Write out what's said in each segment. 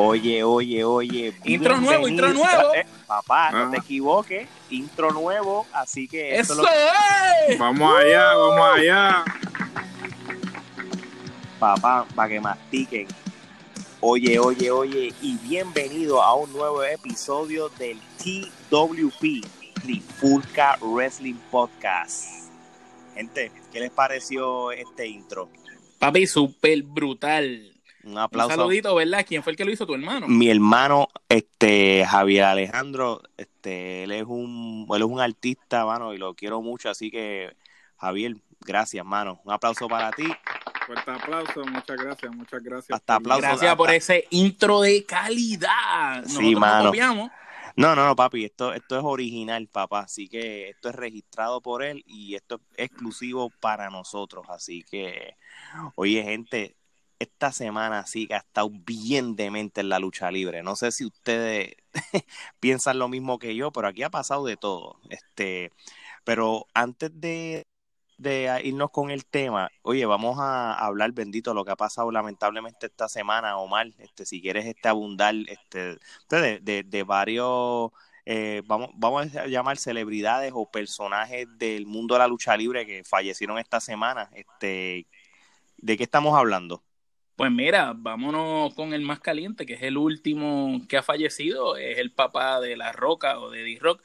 Oye, oye, oye. Intro nuevo, intro nuevo. Eh, papá, no Ah. te equivoques. Intro nuevo, así que esto ¡Eso es lo-! Vamos allá, vamos allá. papá, para que mastiquen. Oye, oye, oye, y bienvenido a un nuevo episodio del TWP, Trifulca Wrestling Podcast. Gente, ¿qué les pareció este intro? Papi, súper brutal. Un Un aplauso. saludito, ¿verdad? ¿Quién fue el que lo hizo? ¿Tu hermano? Mi hermano, este, Javier Alejandro, este, él es un, él es un artista, mano, y lo quiero mucho, así que, Javier, gracias, mano. Un aplauso para ti. Fuerte aplauso, muchas gracias, muchas gracias. Hasta aplauso. Gracias por ese intro de calidad. Sí, Nosotros mano. copiamos. No, no, no, papi, esto, esto es original, papá, así que esto es registrado por él y esto es exclusivo para nosotros, así que, oye, gente, esta semana sí que ha estado bien demente en la lucha libre. No sé si ustedes piensan lo mismo que yo, pero aquí ha pasado de todo. Este, pero antes de, irnos con el tema, oye, vamos a hablar bendito lo que ha pasado lamentablemente esta semana, Omar. Este, si quieres este abundar, este, de, de, de varios eh, vamos, vamos a llamar celebridades o personajes del mundo de la lucha libre que fallecieron esta semana. Este, ¿De qué estamos hablando? Pues mira, vámonos con el más caliente, que es el último que ha fallecido. Es el papá de La Roca o de D-Rock.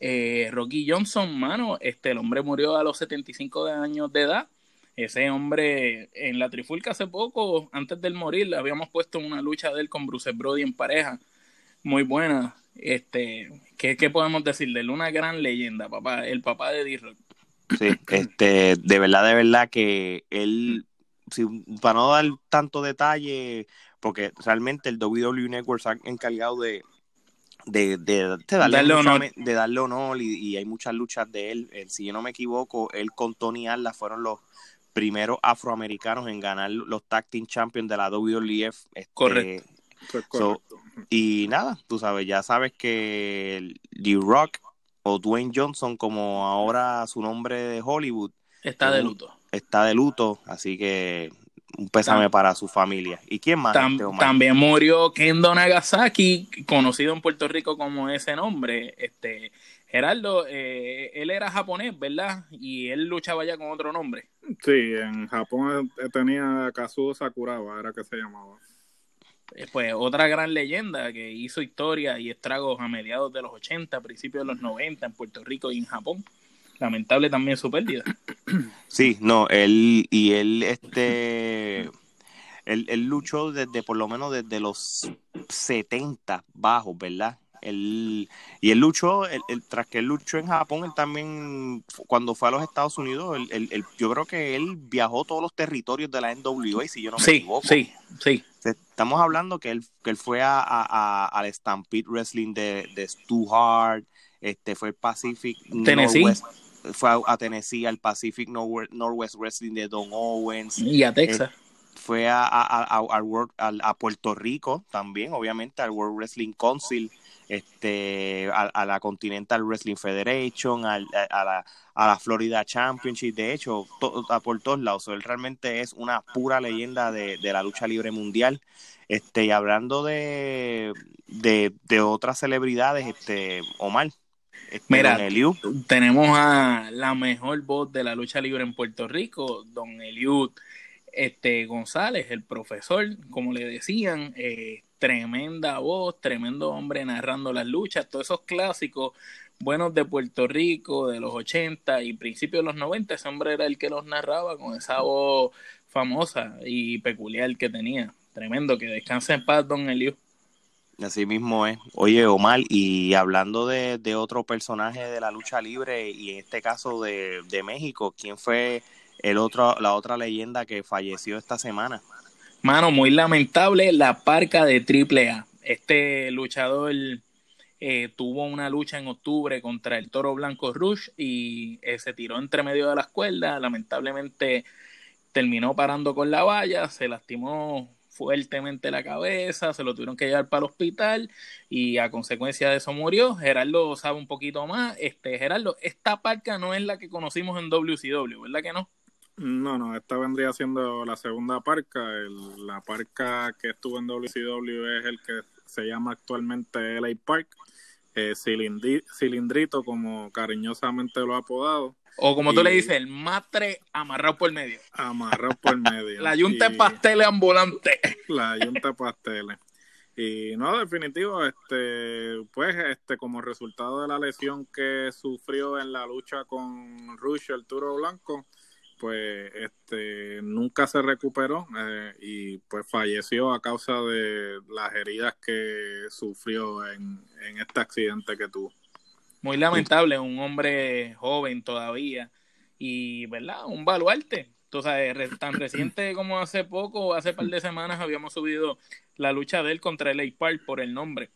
Eh, Rocky Johnson, mano, este, el hombre murió a los 75 de años de edad. Ese hombre en la trifulca hace poco, antes del morir, habíamos puesto una lucha de él con Bruce Brody en pareja. Muy buena. Este, ¿qué, qué podemos decir de él? Una gran leyenda, papá, el papá de D-Rock. Sí, este, de verdad, de verdad que él, si, para no dar tanto detalle, porque realmente el WWE Network se ha encargado de, de, de, de darle, Darle mucha- honor. de darle honor y, y hay muchas luchas de él. Eh, si yo no me equivoco, él con Tony Atlas fueron los primeros afroamericanos en ganar los Tag Team Champions de la WWF. Este, Correcto. Eso es So, correcto. y nada, tú sabes, ya sabes que D-Rock o Dwayne Johnson, como ahora su nombre de Hollywood, Está de luto. Está de luto, así que un pésame Tam- para su familia. ¿Y quién más? Tam- este, también murió Kendo Nagasaki, conocido en Puerto Rico como ese nombre. Este Gerardo, eh, él era japonés, ¿verdad? Y él luchaba ya con otro nombre. Sí, en Japón tenía Kazuo Sakuraba, era que se llamaba. Eh, Pues otra gran leyenda que hizo historia y estragos a mediados de los 80, principios de los 90 en Puerto Rico y en Japón. Lamentable también su pérdida. Sí, no, él y él, este, él, él luchó desde, por lo menos desde los 70 bajos, ¿verdad? Él, y él luchó, él- él- tras que él luchó en Japón, él también, cuando fue a los Estados Unidos, él, yo creo que él viajó todos los territorios de la NWA, si yo no me Sí, equivoco. sí, sí. Estamos hablando que él, que él fue a, a- a- al Stampede Wrestling de, de Stu Hart, este, fue el Pacific Tennessee. Northwest, fue a, a Tennessee al Pacific Norwe- Northwest Wrestling de Don Owens, Y a Texas. fue a, a, a- a- al World- al- a Puerto Rico también, obviamente, al World Wrestling Council, este, a, la Continental Wrestling Federation, al- la, a la Florida Championship, de hecho, to- a por todos lados. Él realmente es una pura leyenda de, de la lucha libre mundial. Este, y hablando de, de, de otras celebridades, este, Omar, Mira, Don Eliu, tenemos a la mejor voz de la lucha libre en Puerto Rico, don Eliud este, González, el profesor, como le decían, eh, tremenda voz, tremendo hombre narrando las luchas, todos esos clásicos buenos de Puerto Rico de los 80 y principios de los 90, ese hombre era el que los narraba con esa voz famosa y peculiar que tenía. Tremendo, que descanse en paz, don Eliud. Así mismo es. Oye, Omar, y hablando de, de otro personaje de la lucha libre, y en este caso de, de México, ¿quién fue el otro, la otra leyenda que falleció esta semana? Mano, muy lamentable la parca de AAA. Este luchador eh, tuvo una lucha en octubre contra el Toro Blanco Rush y eh, se tiró entre medio de las cuerdas. Lamentablemente terminó parando con la valla, se lastimó fuertemente la cabeza, se lo tuvieron que llevar para el hospital y a consecuencia de eso murió. Gerardo sabe un poquito más. Este, Gerardo, esta parca no es la que conocimos en WCW, ¿verdad que no? No, no, esta vendría siendo la segunda parca. La parca que estuvo en WCW es el que se llama actualmente LA Park. Eh, cilindri- cilindrito, como cariñosamente lo ha apodado, O como tú le Y- dices, el matre amarrado por medio. amarrado por medio. La yunta de Y- pasteles ambulante. la yunta de pasteles. Y no, definitivo, este, pues, este, como resultado de la lesión que sufrió en la lucha con Rush, el Turo Blanco, pues, este, nunca se recuperó eh, y pues falleció a causa de las heridas que sufrió en, en este accidente que tuvo. Muy lamentable, un hombre joven todavía y, ¿verdad? Un baluarte. Tú sabes, tan reciente como hace poco, hace par de semanas, habíamos subido la lucha de él contra el Park por el nombre.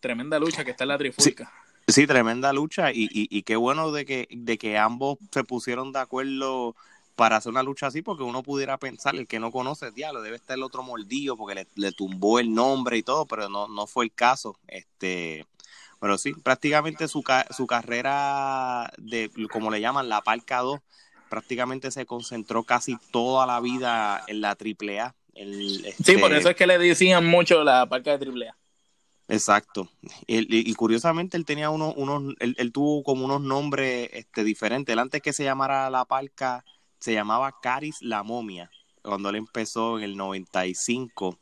Tremenda lucha que está en la trifulca. Sí, tremenda lucha y, y, y qué bueno de que, de que ambos se pusieron de acuerdo para hacer una lucha así, porque uno pudiera pensar, el que no conoce, diablo, debe estar el otro mordido porque le, le tumbó el nombre y todo, pero no, no fue el caso. Este, pero sí, prácticamente su, ca- su carrera de, como le llaman, la Parca 2, prácticamente se concentró casi toda la vida en la AAA. El, Sí, por este, eso es que le decían mucho la parca de AAA. Exacto. Y, y- y curiosamente él tenía unos, unos él, él tuvo como unos nombres este, diferentes. Él antes que se llamara La Parca, se llamaba Caris la Momia, cuando él empezó en el 95.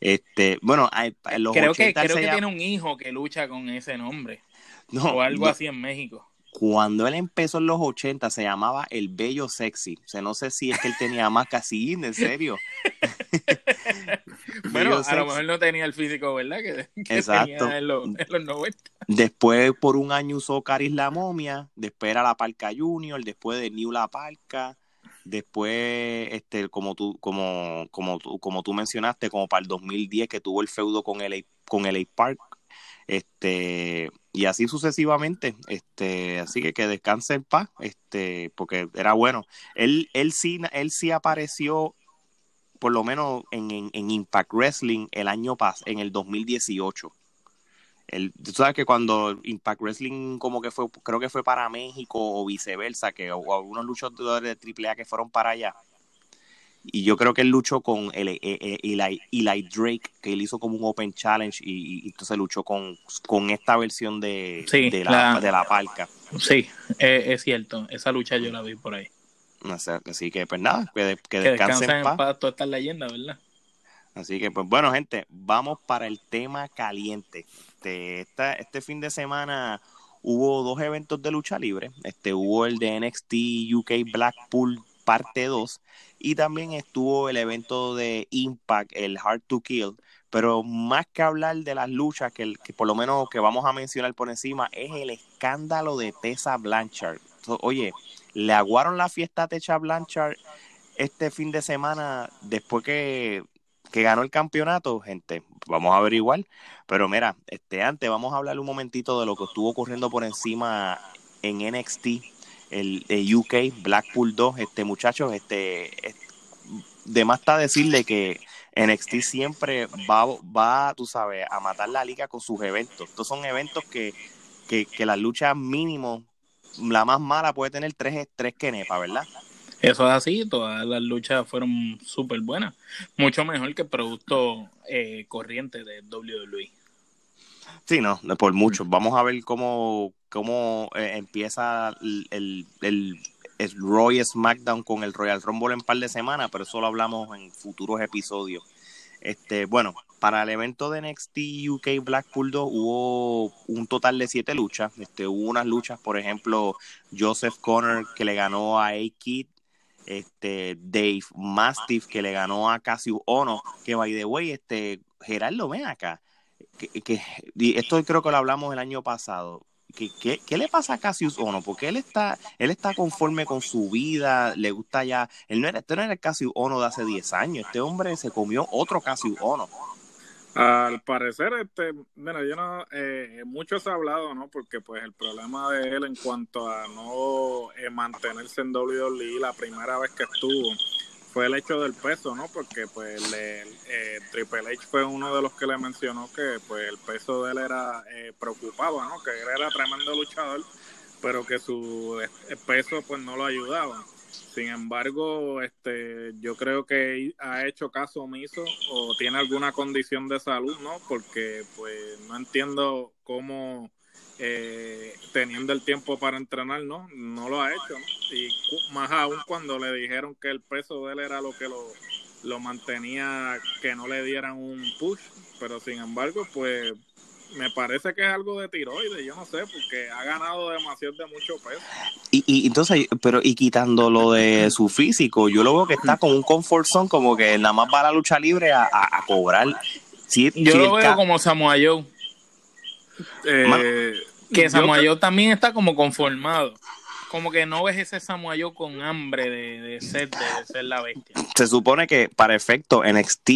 Este, bueno, hay- en los Creo que, 80 él creo que llama- tiene un hijo que lucha con ese nombre. no, o algo no, así en México. Cuando él empezó en los 80 se llamaba El Bello Sexy. O sea, no sé si es que él tenía más casi, en serio. Bueno, a lo mejor no tenía el físico, ¿verdad? Que, que Exacto. tenía en los, en los 90. Después por un año usó Caris la momia, después era la Parca Junior, después de New la Parca, después este como tú como como como tú mencionaste como para el 2010 que tuvo el feudo con LA con Park. Este y así sucesivamente, este así que que descanse en paz, este porque era bueno. Él él sí él sí apareció por lo menos en, en, en Impact Wrestling el año pas en el 2018. El, tú sabes que cuando Impact Wrestling como que fue, creo que fue para México o viceversa, que o, algunos luchadores de AAA que fueron para allá. Y yo creo que él luchó con el, el- el- Eli, Drake, que él hizo como un Open Challenge y, y entonces luchó con, con esta versión de, Sí, de, la, la- de la parca. Sí, eh, es cierto. Esa lucha yo la vi por ahí. Así que pues nada, que, de- que Que descansen en paz. paz todas estas leyendas, ¿verdad? Así que, pues bueno, gente, vamos para el tema caliente. Este, este fin de semana hubo dos eventos de lucha libre. Este, hubo el de NXT UK Blackpool parte 2 y también estuvo el evento de Impact, el Hard to Kill. Pero más que hablar de las luchas, que, el- que por lo menos que vamos a mencionar por encima, es el escándalo de Tessa Blanchard. Oye, le aguaron la fiesta a Tessa Blanchard este fin de semana después que que ganó el campeonato, gente, vamos a averiguar. Pero mira, este, antes vamos a hablar un momentito de lo que estuvo ocurriendo por encima en NXT, el UK, Blackpool 2, este muchachos, este, es- de más está decirle que NXT siempre va, va, tú sabes, a matar la liga con sus eventos. Estos son eventos que, que, que las luchas mínimo, la más mala puede tener tres, tres quenepas, ¿verdad? Eso es así, todas las luchas fueron súper buenas. Mucho mejor que el producto eh, corriente de WWE. Sí, no, por mucho. Vamos a ver cómo, cómo eh, empieza el, el, el, Roy SmackDown con el Royal Rumble en par de semanas, pero eso lo hablamos en futuros episodios. Este, bueno, para el evento de NXT UK Blackpool 2 hubo un total de siete luchas. Este, hubo unas luchas, por ejemplo, Joseph Connor que le ganó a A-Kid, este, Dave Mastiff que le ganó a Cassius Ono, que by the way, este, Gerardo, ven acá que, que- esto creo que lo hablamos el año pasado. ¿Qué, qué, qué le pasa a Cassius Ono? Porque él está, él está conforme con su vida, le gusta ya. Él no era, este no era el Cassius Ono de hace 10 años. Este hombre se comió otro Cassius Ono. Al parecer, este, mira, yo no, eh, mucho se ha hablado, ¿no? Porque pues el problema de él en cuanto a no eh, mantenerse en WWE la primera vez que estuvo fue el hecho del peso, ¿no? Porque pues le- eh, Triple H fue uno de los que le mencionó que pues el peso de él era eh, preocupaba, ¿no? Que él era tremendo luchador, pero que su eh, peso pues no lo ayudaba. Sin embargo, este, yo creo que ha hecho caso omiso o tiene alguna condición de salud, ¿no? Porque pues no entiendo cómo eh, teniendo el tiempo para entrenar, ¿no? No lo ha hecho, ¿no? Y más aún cuando le dijeron que el peso de él era lo que lo, lo mantenía, que no le dieran un push, pero sin embargo, pues me parece que es algo de tiroides, yo no sé, porque ha ganado demasiado de mucho peso. Y, y entonces, pero y quitando lo de su físico, yo lo veo que está con un comfort zone, como que nada más va a la lucha libre a, a, cobrar. Si, yo lo veo como Samoa Joe. Eh, que Samoa Joe también está como conformado como que no ves ese Samoa con hambre de, ser, de, ser la bestia. Se supone que para efecto NXT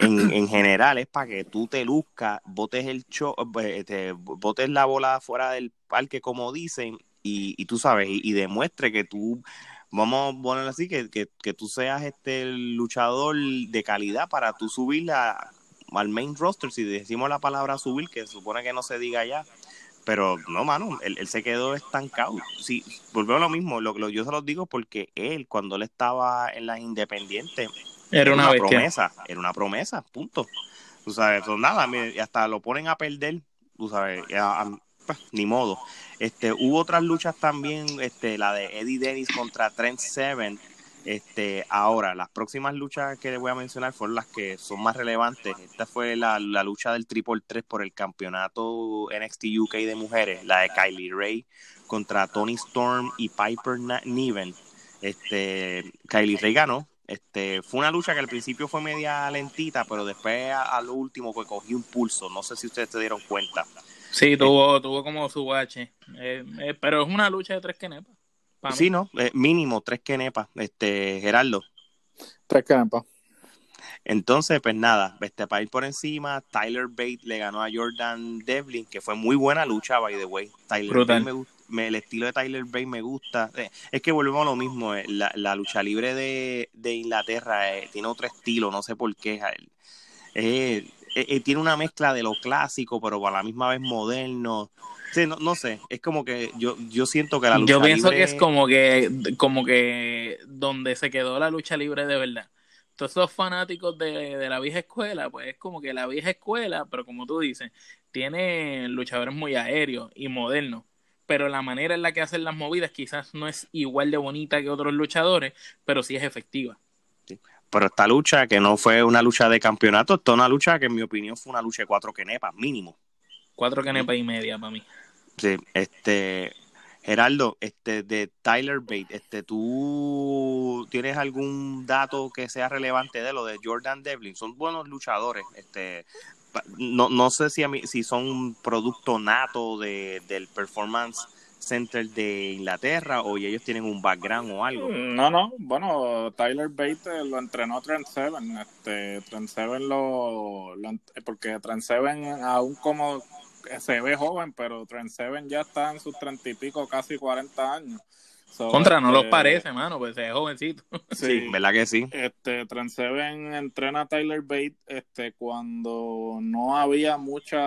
en, en general es para que tú te luzcas, botes el show, eh, te, botes la bola fuera del parque como dicen y, y tú sabes, y, demuestre que tú vamos a ponerlo así, que, que, que, tú seas este luchador de calidad para tú subir al main roster, si decimos la palabra subir, que se supone que no se diga ya, pero no, mano, él, se quedó estancado. Sí, volvemos a lo mismo, lo, yo se lo digo porque él, cuando él estaba en las independientes, era, una, promesa, era una promesa, punto. Tú sabes, pues nada, y hasta lo ponen a perder, tú sabes, pues, ni modo. Este, hubo otras luchas también, este, la de Eddie Dennis contra Trent Seven, este, ahora, las próximas luchas que les voy a mencionar fueron las que son más relevantes. Esta fue la, lucha del Triple 3 por el campeonato NXT UK de mujeres, la de Kylie Ray contra Tony Storm y Piper Niven. Este, Kylie Ray ganó. Este, fue una lucha que al principio fue media lentita, pero después a, lo último que cogió un pulso. No sé si ustedes se dieron cuenta. Sí, tuvo, tuvo como su bache. Eh, eh, pero es una lucha de tres quenepas. Sí, ¿no? Eh, mínimo tres quenepas, este, Gerardo. Tres quenepas. Entonces, pues nada, este, para ir por encima, Tyler Bate le ganó a Jordan Devlin, que fue muy buena lucha, by the way. Tyler Bate me, el estilo de Tyler Bate me gusta. Eh, es que volvemos a lo mismo, eh, la, lucha libre de, Inglaterra tiene otro estilo, no sé por qué. tiene una mezcla de lo clásico, pero a la misma vez moderno. Sí, no, no sé, es como que yo, yo siento que la lucha Yo pienso que es como que, como que donde se quedó la lucha libre de verdad. Todos esos fanáticos de, de la vieja escuela, pues es como que la vieja escuela, pero como tú dices, tiene luchadores muy aéreos y modernos pero la manera en la que hacen las movidas quizás no es igual de bonita que otros luchadores, pero sí es efectiva. Sí. Pero esta lucha, que no fue una lucha de campeonato, esta es una lucha que en mi opinión fue una lucha de cuatro quenepas, mínimo. Cuatro quenepas y media para mí. Sí, este, Geraldo, este, de Tyler Bate, este, ¿tú tienes algún dato que sea relevante de lo de Jordan Devlin? Son buenos luchadores, este, no, no sé si a mí, si son producto nato de, del performance center de Inglaterra o ellos tienen un background o algo. No, no, bueno, Tyler Bate lo entrenó Trent Seven, este, Trent Seven lo, lo porque Trent Seven aún como se ve joven, pero Trent Seven ya está en sus treinta y pico, casi 40 años. Contra, no lo este, parece, mano, pues es jovencito. Sí, ¿verdad que sí? Este, Trent Seven entrena a Tyler Bate este, cuando no había muchos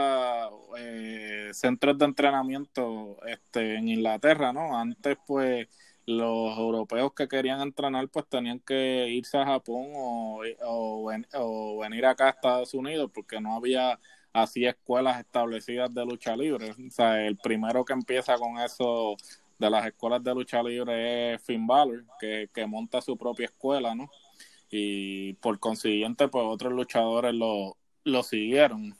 eh, centros de entrenamiento este, en Inglaterra, ¿no? Antes, pues, los europeos que querían entrenar, pues tenían que irse a Japón o, o, o venir acá a Estados Unidos porque no había así escuelas establecidas de lucha libre. O sea, el primero que empieza con eso de las escuelas de lucha libre es Finn Balor, que, monta su propia escuela, ¿no? Y por consiguiente, pues otros luchadores lo, lo siguieron.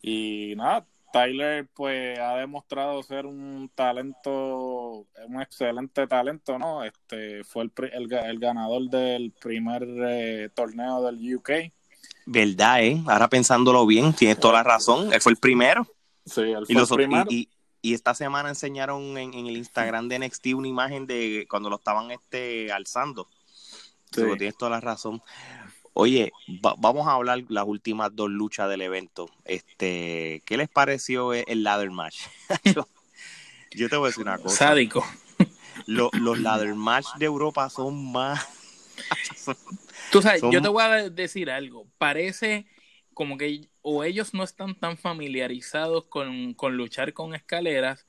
Y nada, Tyler pues ha demostrado ser un talento, un excelente talento, ¿no? Este fue el, el, ganador del primer eh, torneo del UK Verdad, ¿eh? Ahora pensándolo bien, tienes toda la razón. Él fue el primero. Sí, él fue y el primero. Y, esta semana enseñaron en, el Instagram de NXT una imagen de cuando lo estaban este, alzando. Sí. tienes toda la razón. Oye, vamos a hablar las últimas dos luchas del evento. Este, ¿Qué les pareció el ladder match? yo, te voy a decir una cosa. Sádico. los ladder match de Europa son más... Tú sabes, yo te voy a decir algo. Parece como que o ellos no están tan familiarizados con, luchar con escaleras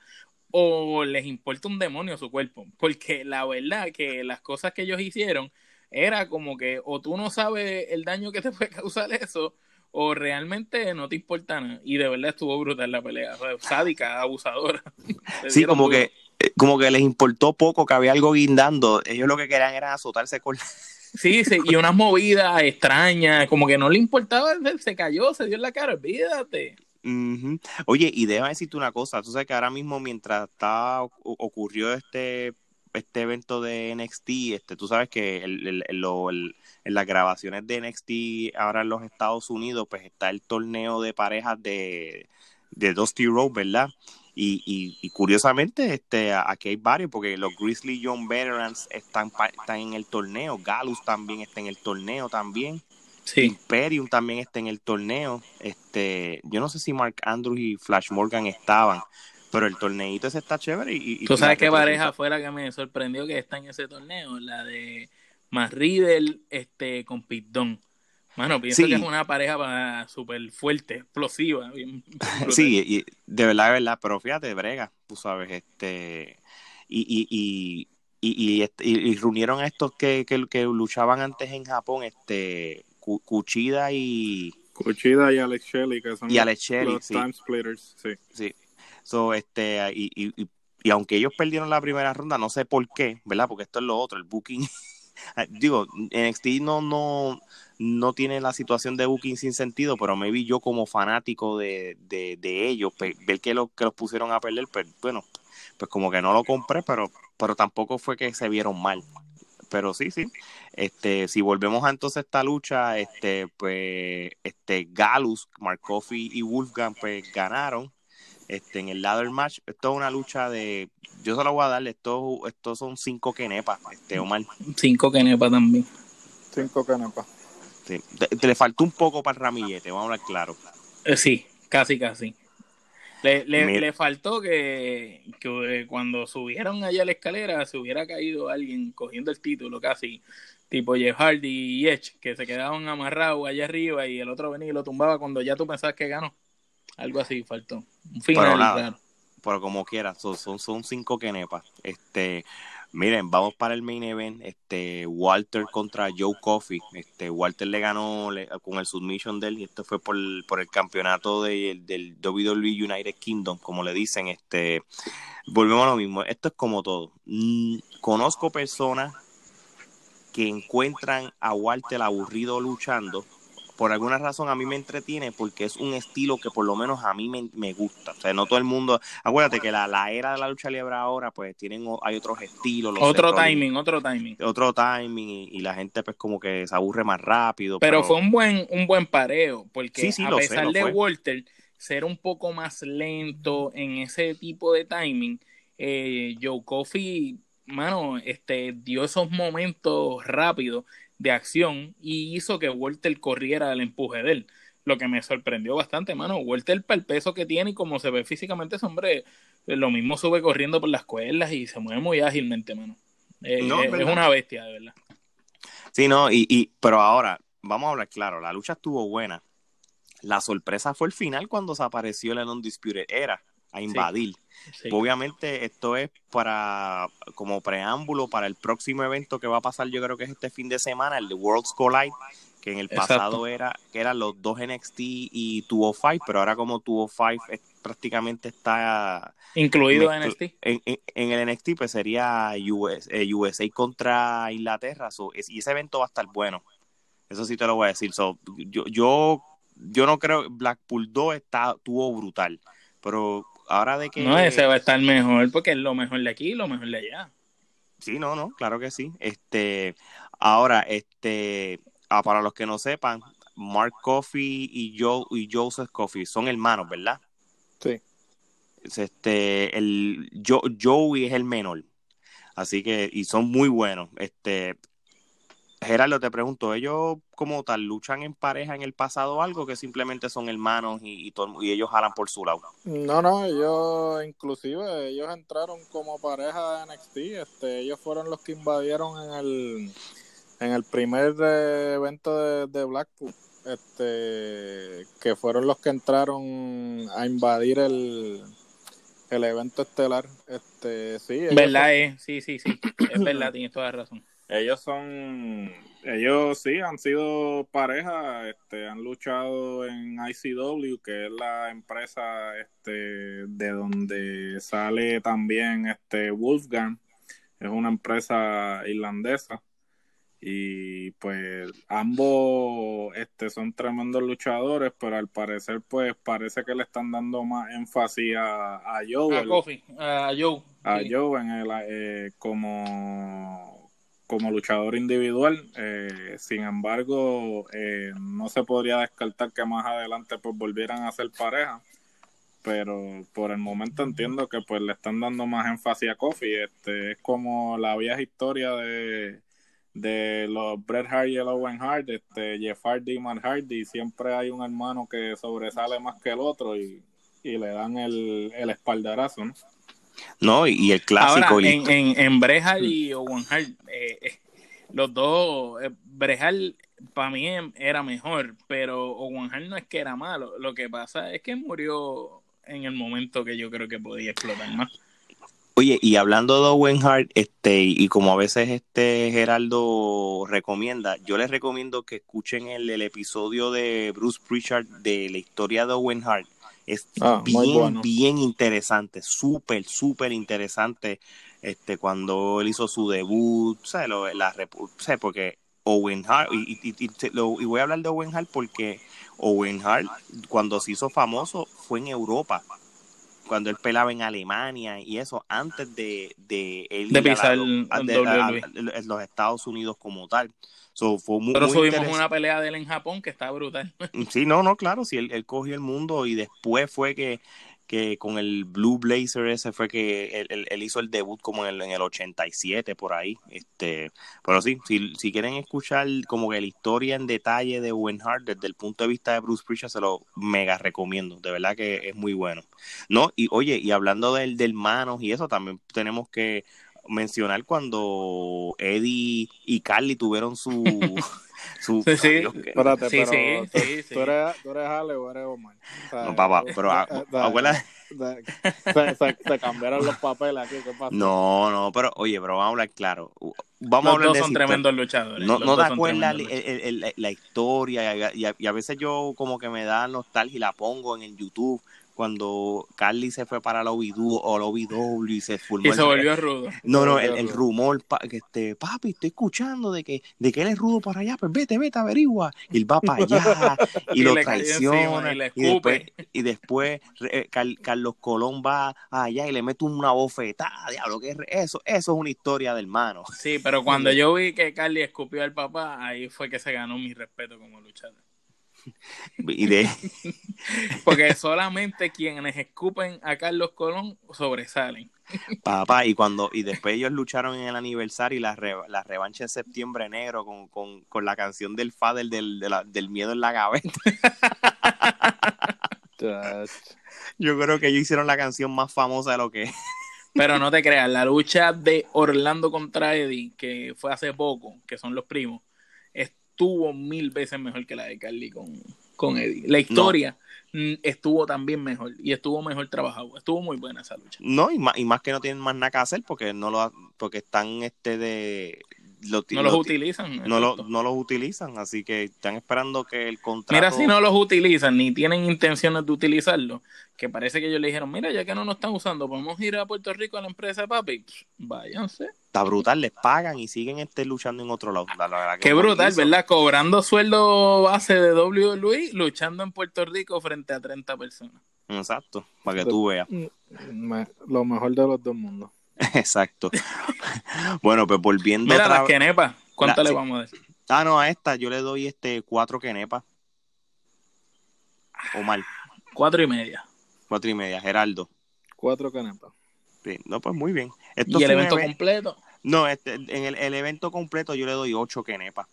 o les importa un demonio su cuerpo. Porque la verdad que las cosas que ellos hicieron era como que o tú no sabes el daño que te puede causar eso, o realmente no te importa nada. Y de verdad estuvo brutal la pelea. sádica, abusadora. sí, como que, eh, como que les importó poco que había algo guindando. Ellos lo que querían era azotarse con Sí, sí, y unas movidas extrañas, como que no le importaba, se cayó, se dio en la cara, olvídate. Oye, y déjame decirte una cosa, tú sabes que ahora mismo mientras está ocurrió este este evento de NXT, este, tú sabes que el, en las grabaciones de NXT ahora en los Estados Unidos, pues está el torneo de parejas de, de Dusty Road, ¿verdad? Y, y, curiosamente, este, aquí hay varios, porque los Grizzly Young Veterans están, están en el torneo, Galus también está en el torneo también. Imperium también está en el torneo. Este, yo no sé si Mark Andrews y Flash Morgan estaban, pero el torneito ese está chévere. Y, ¿Tú sabes qué pareja fuera que me sorprendió que está en ese torneo? La de Matt Riddle este, con Pitón. Bueno, pienso que es una pareja súper fuerte, explosiva. sí, y, de verdad, de verdad, pero fíjate, brega, tú sabes, este, y, y, y, y, y, reunieron a estos que, que, que, luchaban antes en Japón, este, Cuchida y... Cuchida y Alex Shelley, que son y Alex los, Time Splitters, sí. Sí, so, este, y, y, y aunque ellos perdieron la primera ronda, no sé por qué, ¿verdad? Porque esto es lo otro, el booking digo, NXT no, no, no tiene la situación de booking sin sentido, pero me vi yo como fanático de, de, ellos, ver que, lo, que los pusieron a perder, pues bueno, pues como que no lo compré, pero, pero tampoco fue que se vieron mal. Pero sí, sí. Este, si volvemos a entonces esta lucha, este, pues, este, Galus, Mark y Wolfgang, pues ganaron este, en el ladder match. Esto es una lucha de. Yo se lo voy a darle. Estos esto son cinco kenepas, este, Omar. Cinco kenepas también. Cinco kenepas. Sí. Te, le faltó un poco para el ramillete, vamos a hablar claro. Eh, sí, casi, casi. Le, le, le faltó que, que, cuando subieron allá a la escalera se hubiera caído alguien cogiendo el título casi, tipo Jeff Hardy y Edge, que se quedaban amarrados allá arriba y el otro venía y lo tumbaba cuando ya tú pensabas que ganó. Algo así faltó. Un final, pero, como quiera, son, son, cinco kenepas. Este, miren, vamos para el main event. Este, Walter contra Joe Coffey. Este, Walter le ganó con el submission de él y esto fue por, el campeonato de, del WWE United Kingdom, como le dicen. Este, volvemos a lo mismo. Esto es como todo. Mm, conozco personas que encuentran a Walter aburrido luchando por alguna razón a mí me entretiene porque es un estilo que por lo menos a mí me, gusta. O sea, no todo el mundo. Acuérdate que la, la, era de la lucha libre ahora, pues tienen hay otros estilos. otro timing, otro timing. Otro timing y, la gente, pues, como que se aburre más rápido. Pero, fue un buen, un buen pareo porque a pesar de Walter ser un poco más lento en ese tipo de timing, eh, Joe Coffey, mano, este, dio esos momentos rápidos de acción y hizo que Walter corriera al empuje de él. Lo que me sorprendió bastante, mano. Walter, para el peso que tiene y como se ve físicamente, ese hombre lo mismo sube corriendo por las cuerdas y se mueve muy ágilmente, mano. Eh, es, una bestia, de verdad. Sí, no, y, y, pero ahora, vamos a hablar claro, la lucha estuvo buena. La sorpresa fue el final cuando se apareció el Undisputed Era a invadir. Obviamente esto es para como preámbulo para el próximo evento que va a pasar, yo creo que es este fin de semana, el de Worlds Collide, que en el pasado era que eran los dos NXT y 205, pero ahora como 205 es, prácticamente está incluido en NXT. En, el NXT pues sería US, eh, USA contra Inglaterra, y ese evento va a estar bueno. Eso sí te lo voy a decir. yo, yo, yo no creo Blackpool 2 está, tuvo brutal, pero ahora de que... No, ese va a estar mejor porque es lo mejor de aquí y lo mejor de allá. Sí, no, no, claro que sí. Este, ahora, este, ah, para los que no sepan, Mark Coffey y, Joe, y Joseph Coffey son hermanos, ¿verdad? Sí. Este, el Joey es el menor. Así que, y son muy buenos. Este, Gerardo, te pregunto, ¿ellos como tal luchan en pareja en el pasado o algo que simplemente son hermanos y, y, ellos jalan por su lado? No, no, ellos inclusive ellos entraron como pareja de NXT, este, ellos fueron los que invadieron en el en el primer eh, evento de, de Blackpool, este, que fueron los que entraron a invadir el el evento estelar. Este, sí. ¿Verdad? Es? Sí, sí, sí. Es verdad, tienes toda la razón. Ellos son, ellos sí han sido pareja, este, han luchado en ICW, que es la empresa este, de donde sale también este Wolfgang, es una empresa irlandesa. Y pues ambos este son tremendos luchadores pero al parecer pues parece que le están dando más énfasis a, a Joe a, Kofi, a Joe. A Joe en el, eh, como como luchador individual eh, sin embargo eh, no se podría descartar que más adelante pues volvieran a ser pareja pero por el momento entiendo que pues le están dando más énfasis a Kofi este es como la vieja historia de de los Bret Hart y el Owen Hart, este, Jeff Hardy y Matt Hardy, siempre hay un hermano que sobresale más que el otro y, le dan el, el espaldarazo, ¿no? No, y, el clásico. Ahora, en, en, en Bret Hart y Owen Hart, eh, eh, los dos, eh, Bret Hart para mí era mejor, pero Owen Hart no es que era malo, lo que pasa es que murió en el momento que yo creo que podía explotar más. Oye, y hablando de Owen Hart, este, y como a veces este Geraldo recomienda, yo les recomiendo que escuchen el, episodio de Bruce Pritchard de la historia de Owen Hart. Es ah, bien, bien interesante, súper, súper interesante. Este, cuando él hizo su debut, ¿sabes? Lo, la, Porque Owen Hart, y, y, y, voy a hablar de Owen Hart porque Owen Hart, cuando se hizo famoso, fue en Europa cuando él pelaba en Alemania y eso, antes de, de él de pisar los Estados Unidos como tal. fue muy, Pero subimos una pelea de él en Japón que está brutal. Sí, no, no, claro, sí, él, él cogió el mundo y después fue que que con el Blue Blazer ese fue que él, hizo el debut como en el, en el 87 por ahí. Este, pero sí, si, si quieren escuchar como que la historia en detalle de Owen Hart desde el punto de vista de Bruce Prichard se lo mega recomiendo, de verdad que es muy bueno. No, y oye, y hablando del del manos y eso también tenemos que mencionar cuando Eddie y Carly tuvieron su Su, sí, sí. Espérate, sí, pero sí, ¿tú, eres, ¿tú eres Ale o eres Omar? no, papá, pero abuela... Se, cambiaron los papeles aquí, ¿qué pasa? No, no, pero oye, pero vamos a hablar claro. Vamos los a hablar dos son tremendos luchadores. No, no te acuerdas la historia y a, y a veces yo como que me da nostalgia y la pongo en el YouTube cuando Carly se fue para la OVW o la OVW y se formó. Y se volvió rudo. No, no, el, rumor, que este, papi, estoy escuchando de que, de que él es rudo para allá, pues vete, vete, averigua. Y él va para allá y, lo traiciona. Y, después, y después eh, Carlos Colón va allá y le mete una bofetada, diablo, que eso, eso es una historia de hermano. Sí, pero cuando yo vi que Carly escupió al papá, ahí fue que se ganó mi respeto como luchador. Porque solamente quienes escupen a Carlos Colón sobresalen. Papá, y cuando y después ellos lucharon en el aniversario y la, la revancha en septiembre negro con, la canción del Fader del, del miedo en la gaveta. Yo creo que ellos hicieron la canción más famosa de lo que Pero no te creas, la lucha de Orlando contra Eddie, que fue hace poco, que son los primos, estuvo mil veces mejor que la de Carly con, con Eddie. La historia estuvo también mejor y estuvo mejor trabajado. Estuvo muy buena esa lucha. No, y más, y más que no tienen más nada que hacer porque no lo porque están este de no los utilizan. No, no los utilizan, así que están esperando que el contrato. Mira, si no los utilizan ni tienen intenciones de utilizarlo, que parece que ellos le dijeron: Mira, ya que no nos están usando, podemos ir a Puerto Rico a la empresa, papi. Váyanse. Está brutal, les pagan y siguen este luchando en otro lado. Qué brutal, ¿verdad? Cobrando sueldo base de WWE, luchando en Puerto Rico frente a 30 personas. Exacto, para que tú veas. Mm, lo mejor de los dos mundos. Exacto. bueno, pues volviendo Mira, las quenepas, ¿cuánto le vamos a decir? Ah, no, a esta yo le doy este cuatro quenepas. O mal. Cuatro y media. Cuatro y media, Geraldo. Cuatro quenepas. Sí, no, pues muy bien. ¿Y el evento completo? No, este, en el, evento completo yo le doy ocho quenepas.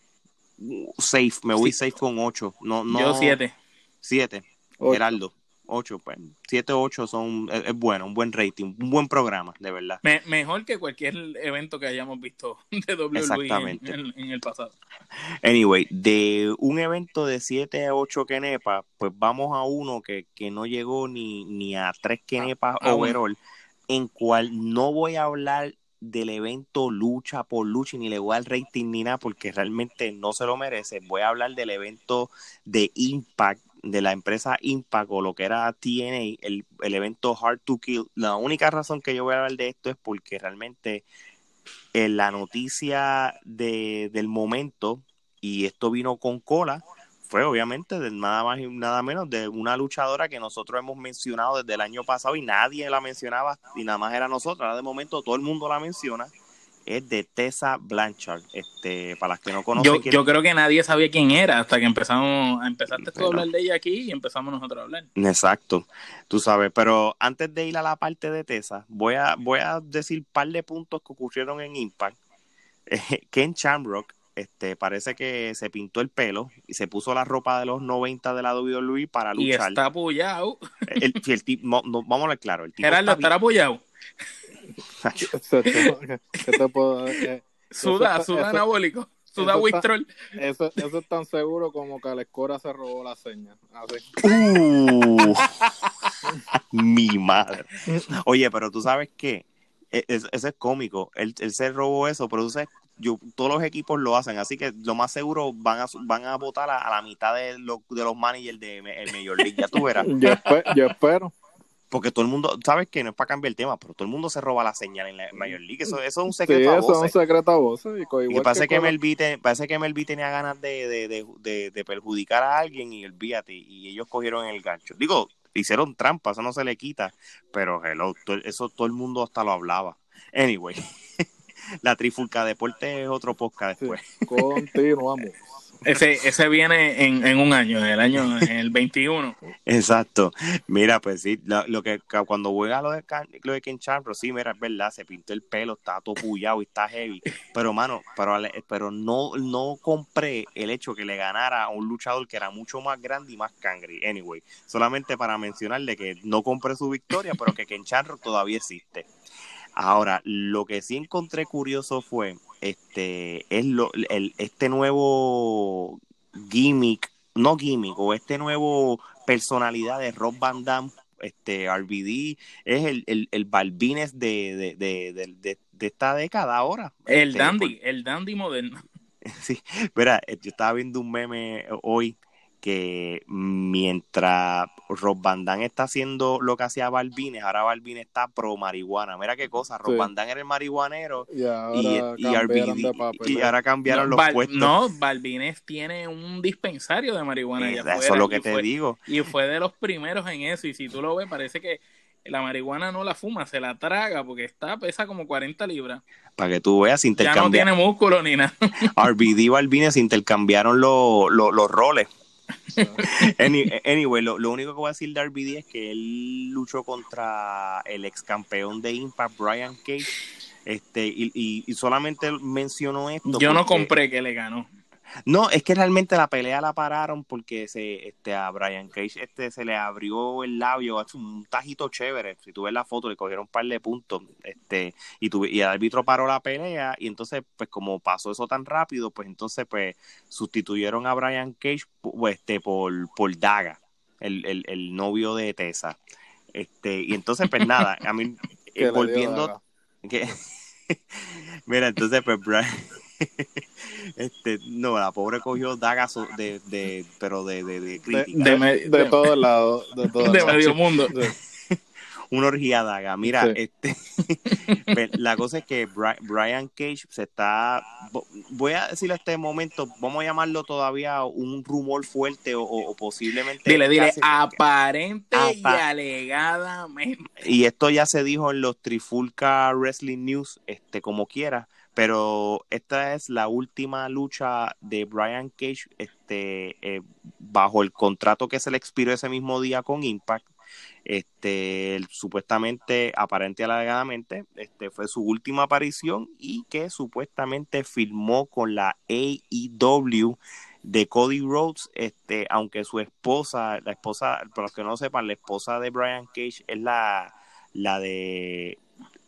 Safe, me voy safe con ocho. No, no, yo siete. Siete, Geraldo. 8, pues 7, 8 son, es, bueno, un buen rating, un buen programa, de verdad. mejor que cualquier evento que hayamos visto de WWE en, en, el pasado. Anyway, de un evento de 7 a 8 kenepas, pues vamos a uno que, que no llegó ni, ni a 3 kenepas ah, overall, en cual no voy a hablar del evento lucha por lucha ni le voy al rating ni nada porque realmente no se lo merece. Voy a hablar del evento de Impact de la empresa Impact o lo que era TNA, el, el evento Hard to Kill. La única razón que yo voy a hablar de esto es porque realmente en eh, la noticia de, del momento, y esto vino con cola, fue obviamente de nada más y nada menos de una luchadora que nosotros hemos mencionado desde el año pasado y nadie la mencionaba y nada más era nosotros. Ahora de momento todo el mundo la menciona es de Tessa Blanchard. Este, para las que no conocen. Yo, creo que nadie sabía quién era hasta que empezamos, a empezaste tú a hablar de ella aquí y empezamos nosotros a hablar. Exacto, tú sabes. Pero antes de ir a la parte de Tessa, voy a, voy a decir un par de puntos que ocurrieron en Impact. Ken Shamrock este, parece que se pintó el pelo y se puso la ropa de los 90 de la WWE para luchar. Y está apoyado. El, vamos a ver claro. El tipo Gerardo, está apoyado. Suda, suda anabólico. Suda Wistrol. Eso, eso, es tan seguro como que la escora se robó la seña. Uh, mi madre. Oye, pero tú sabes qué? E, eso es, cómico. Él, se robó eso, pero yo, todos los equipos lo hacen, así que lo más seguro van a, van a votar a, la mitad de, lo, de los managers de el Major League. Ya tú verás. yo espero porque todo el mundo, sabes que no es para cambiar el tema, pero todo el mundo se roba la señal en la Major League. Eso, eso es un secreto sí, eso es un secreto a voces. Y, parece, que, que parece que Melví tenía ganas de, de, de, de, perjudicar a alguien y olvídate, y ellos cogieron el gancho. Digo, hicieron trampa, eso no se le quita, pero hello, eso todo el mundo hasta lo hablaba. Anyway, la Trifulca Deporte es otro podcast después. continuamos. Ese, ese viene en, en un año, el año, el 21. Exacto. Mira, pues sí, lo, que cuando juega lo de, lo de Ken Chambro, sí, mira, es verdad, se pintó el pelo, está todo pullado y está heavy. Pero, mano, pero, pero no, no compré el hecho que le ganara a un luchador que era mucho más grande y más cangri. Anyway, solamente para mencionarle que no compré su victoria, pero que Ken Chambro todavía existe. Ahora, lo que sí encontré curioso fue este es lo, el, este nuevo gimmick, no gimmick, o este nuevo personalidad de Rob Van Damme, este RBD, es el, el, el Balvines de, de, de, esta década ahora. El este, dandy, el dandy moderno. Sí, mira, yo estaba viendo un meme hoy que mientras Rob Van Damme está haciendo lo que hacía Balvines, ahora Balvines está pro marihuana. Mira qué cosa, Rob Van Damme era el marihuanero y ahora, y, ahora cambiaron los puestos. No, Balvines tiene un dispensario de marihuana. eso es lo que te digo. Y fue de los primeros en eso. Y si tú lo ves, parece que la marihuana no la fuma, se la traga porque está pesa como 40 libras. Para que tú veas, intercambiar. Ya no tiene músculo ni nada. RBD y Balvines intercambiaron los roles. Anyway, lo, único que voy a decir de RBD es que él luchó contra el ex campeón de Impact, Brian Cage. Este, y, y, solamente mencionó esto. Yo no compré que le ganó. No, es que realmente la pelea la pararon porque se, este, a Brian Cage este, se le abrió el labio, un tajito chévere. Si tú ves la foto, le cogieron un par de puntos. Este, y, y el árbitro paró la pelea. Y entonces, pues como pasó eso tan rápido, pues entonces pues sustituyeron a Brian Cage pues, este, por, por Daga, el, el, el novio de Tessa. Este, y entonces, pues nada, a mí, eh, volviendo. Que, mira, entonces, pues Brian. este, no, la pobre cogió dagas de, de pero de, de, de crítica. De, de, todos lados. De, todo de medio mundo. Una orgía daga. Mira, este, la cosa es que Brian Cage se está, voy a decirle a este momento, vamos a llamarlo todavía un rumor fuerte o, posiblemente. Dile, dile, aparente y alegadamente. Y esto ya se dijo en los Trifulca Wrestling News, este, como quiera pero esta es la última lucha de Brian Cage este, eh, bajo el contrato que se le expiró ese mismo día con Impact. Este, supuestamente, aparente alegadamente, este fue su última aparición y que supuestamente filmó con la AEW de Cody Rhodes, este, aunque su esposa, la esposa, para los que no sepan, la esposa de Brian Cage es la, la de,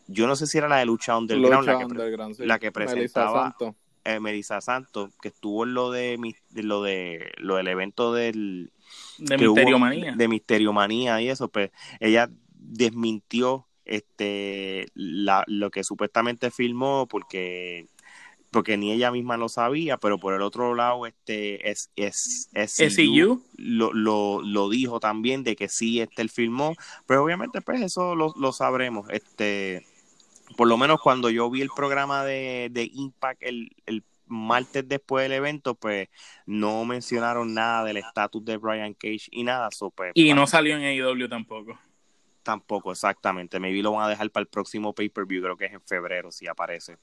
yo no sé si era la de Lucha Underground, Lucha la, que, Underground, sí. la que Melissa presentaba Santos. eh, Melissa Santos, que estuvo en lo de, mi- de lo de lo del evento del De que hubo Misterio Manía. de Misterio Manía y eso, pues ella desmintió este la, lo que supuestamente filmó porque porque ni ella misma lo sabía, pero por el otro lado este es es, SCU. lo, lo, lo dijo también de que sí este él filmó, pero obviamente pues eso lo, lo sabremos, este por lo menos cuando yo vi el programa de, de Impact el, el martes después del evento, pues no mencionaron nada del estatus de Brian Cage y nada, so, pues, Y no salió en AEW tampoco. tampoco exactamente. Maybe lo van a dejar para el próximo pay-per-view, creo que es en febrero si aparece.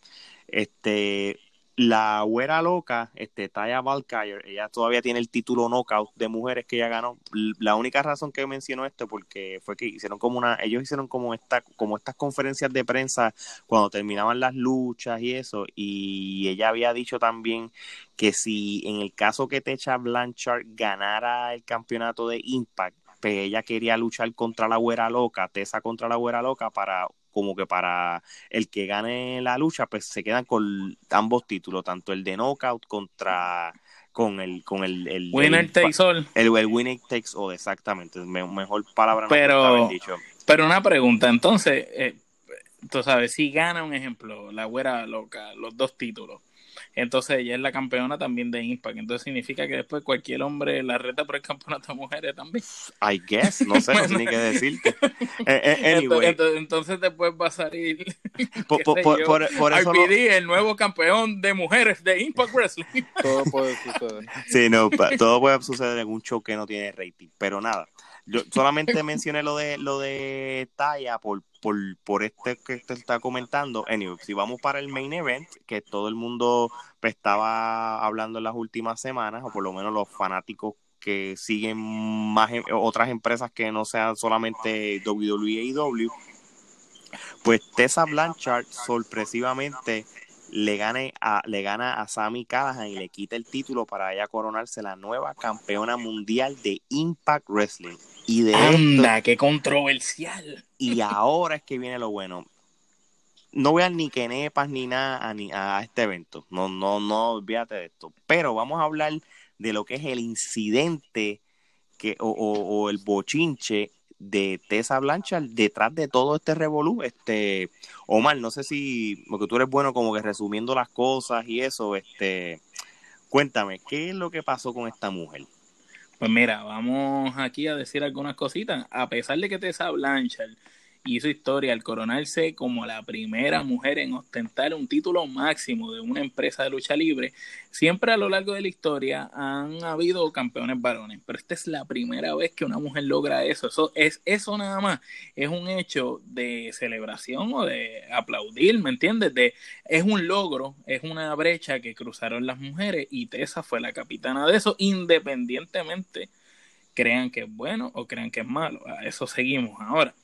Este, la güera loca, este, Taya Valkyrie, ella todavía tiene el título knockout de mujeres que ella ganó. La única razón que menciono esto porque fue que hicieron como una, ellos hicieron como esta, como estas conferencias de prensa cuando terminaban las luchas y eso, y ella había dicho también que si en el caso que Techa Blanchard ganara el campeonato de Impact, pues ella quería luchar contra la güera loca, Tessa contra la güera loca para como que para el que gane la lucha, pues se quedan con ambos títulos, tanto el de knockout contra con el con el, el Winner el, takes all. el, el winner takes all, exactamente, Me- mejor palabra no Pero- puede haber dicho. Pero una pregunta, entonces, eh, tú sabes, si gana un ejemplo, la güera loca, los dos títulos, entonces ella es la campeona también de Impact, entonces significa que después cualquier hombre la reta por el campeonato de mujeres también. I guess, no sé, no sé ni qué decirte. Eh, eh, anyway, entonces, después va a salir por, por- por- yo, por- por eso lo- RPD, el nuevo campeón de mujeres de Impact Wrestling. Todo puede suceder. Sí, no, todo puede suceder en un show que no tiene rating, pero nada. Yo solamente mencioné lo de lo de Taya por, por, por este que te está comentando. Anyway, si vamos para el main event, que todo el mundo estaba hablando en las últimas semanas, o por lo menos los fanáticos que siguen más em- otras empresas que no sean solamente WWE y pues Tessa Blanchard sorpresivamente le gane a, le gana a Sammy Callahan y le quita el título para ella coronarse la nueva campeona mundial de Impact Wrestling. Y de esto, Anda, qué controversial. y ahora es que viene lo bueno. No vean ni que nepas ni nada a, ni a este evento. No, no, no olvídate de esto. Pero vamos a hablar de lo que es el incidente que, o, o- o el bochinche de Tessa Blanchard detrás de todo este revolú. Este, Omar, no sé si, porque tú eres bueno como que resumiendo las cosas y eso, este, cuéntame, ¿qué es lo que pasó con esta mujer? Pues mira, vamos aquí a decir algunas cositas. A pesar de que Tessa Blanchard hizo historia al coronarse como la primera mujer en ostentar un título máximo de una empresa de lucha libre, siempre a lo largo de la historia han habido campeones varones, pero esta es la primera vez que una mujer logra eso. Eso es eso nada más, es un hecho de celebración o de aplaudir, ¿me entiendes? De es un logro, es una brecha que cruzaron las mujeres y Tessa fue la capitana de eso, independientemente crean que es bueno o crean que es malo. A eso seguimos ahora.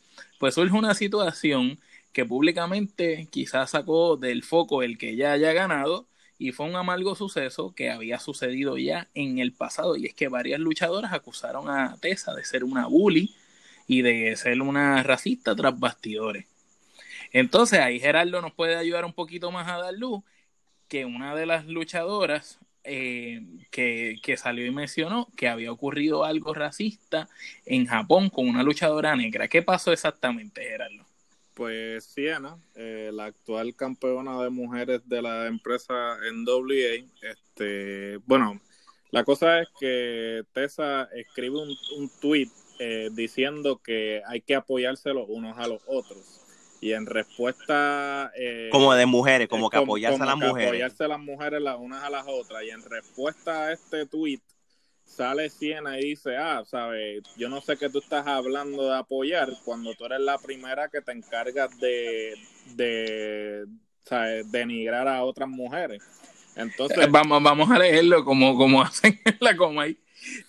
Pues surge una situación que públicamente quizás sacó del foco el que ya haya ganado y fue un amargo suceso que había sucedido ya en el pasado y es que varias luchadoras acusaron a Tessa de ser una bully y de ser una racista tras bastidores. Entonces ahí Gerardo nos puede ayudar un poquito más a dar luz que una de las luchadoras eh, que, que salió y mencionó que había ocurrido algo racista en Japón con una luchadora negra. ¿Qué pasó exactamente, Gerardo? Pues Siena, eh, la actual campeona de mujeres de la empresa NWA, este, bueno, la cosa es que Tessa escribe un, un tweet eh, diciendo que hay que apoyarse los unos a los otros. Y en respuesta... eh, Como de mujeres, como eh, que apoyarse como a las que mujeres. Apoyarse a las mujeres las unas a las otras. Y en respuesta a este tweet sale Siena y dice, ah, sabes, yo no sé qué tú estás hablando de apoyar cuando tú eres la primera que te encargas de, de ¿sabes? denigrar a otras mujeres. Entonces, Vamos, vamos a leerlo como, como hacen en la coma ahí.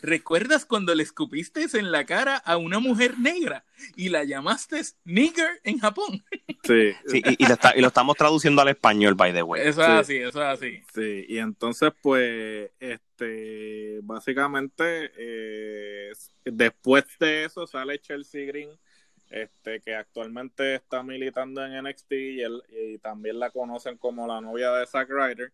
¿Recuerdas cuando le escupiste en la cara a una mujer negra y la llamaste nigger en Japón? Sí. sí y, lo estamos traduciendo al español, by the way. Eso es así, eso es así. Sí, y entonces, pues, este, básicamente, eh, después de eso sale Chelsea Green, este, que actualmente está militando en NXT y, y también la conocen como la novia de Zack Ryder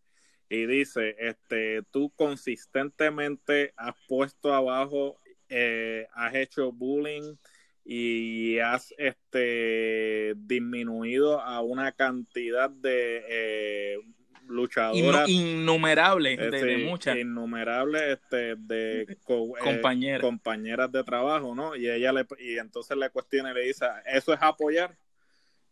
y dice, este, tú consistentemente has puesto abajo, eh, has hecho bullying y has este disminuido a una cantidad de eh, luchadoras innumerables de, muchas. innumerables este de eh, compañeras. compañeras de trabajo no y ella le y entonces le cuestiona y le dice eso es apoyar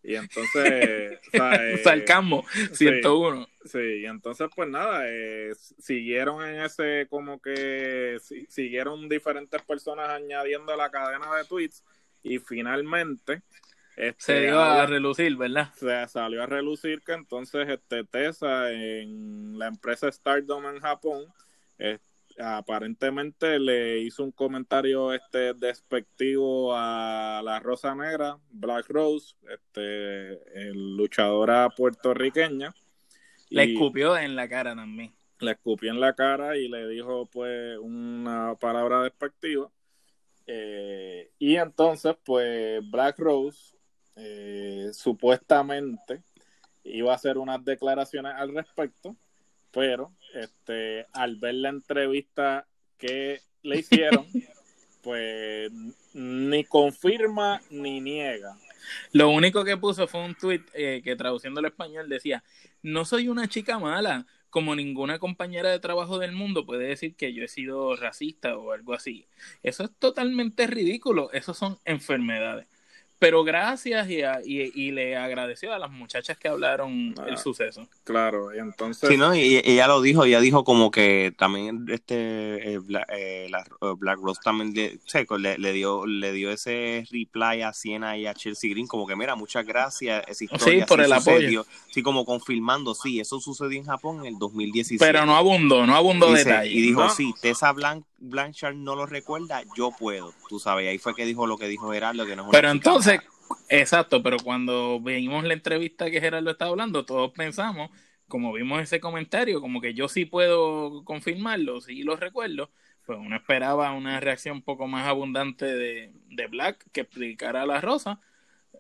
y entonces, o Salcamo, 101. Sí, y entonces pues nada, eh, siguieron en ese como que siguieron diferentes personas añadiendo la cadena de tweets y finalmente este, se dio a relucir, ¿verdad? Se salió a relucir que entonces este Tessa en la empresa Stardom en Japón aparentemente le hizo un comentario este despectivo a la Rosa Negra, Black Rose, este luchadora puertorriqueña. Le escupió en la cara también. Le escupió en la cara y le dijo pues una palabra despectiva. Eh, y entonces pues Black Rose eh, supuestamente iba a hacer unas declaraciones al respecto pero este, al ver la entrevista que le hicieron, pues ni confirma ni niega. Lo único que puso fue un tweet eh, que traduciendo al español decía, no soy una chica mala, como ninguna compañera de trabajo del mundo puede decir que yo he sido racista o algo así. Eso es totalmente ridículo, eso son enfermedades pero gracias y, y, le agradeció a las muchachas que hablaron el ah, suceso. Claro, y entonces... Sí, ¿no? Y ella lo dijo, ella dijo como que también este eh, eh, la, eh, Black Rose también le, le, dio le dio ese reply a Siena y a Chelsea Green como que mira, muchas gracias, esa historia sí, por el apoyo. Sí, como confirmando, sí, eso sucedió en Japón en el 2017. Pero no abundó, no abundó detalle. Y dijo, sí, Tessa Blanchard no lo recuerda, yo puedo, tú sabes, ahí fue que dijo lo que dijo Gerardo, que no es una Pero entonces Exacto, pero cuando vimos la entrevista que Gerardo estaba hablando, todos pensamos, como vimos ese comentario, como que yo sí puedo confirmarlo, sí lo recuerdo, pues uno esperaba una reacción un poco más abundante de, de Black que explicara la rosa,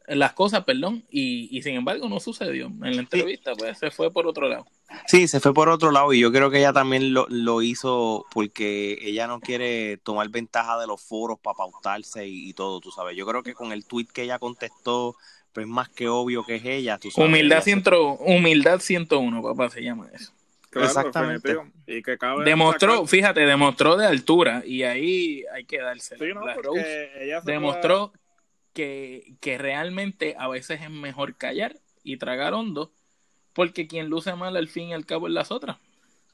las cosas, perdón, y, y sin embargo no sucedió. En la entrevista, pues se fue por otro lado. Sí, se fue por otro lado y yo creo que ella también lo, lo hizo porque ella no quiere tomar ventaja de los foros para pautarse y, todo, tú sabes. Yo creo que con el tweet que ella contestó, pues más que obvio que es ella. Tú sabes, humildad, ciento, humildad 101, papá, se llama eso. Exactamente. Y que cabe demostró, fíjate, demostró de altura y ahí hay que darse. demostró que, que realmente a veces es mejor callar y tragar hondo porque quien luce mal al fin y al cabo es las otras.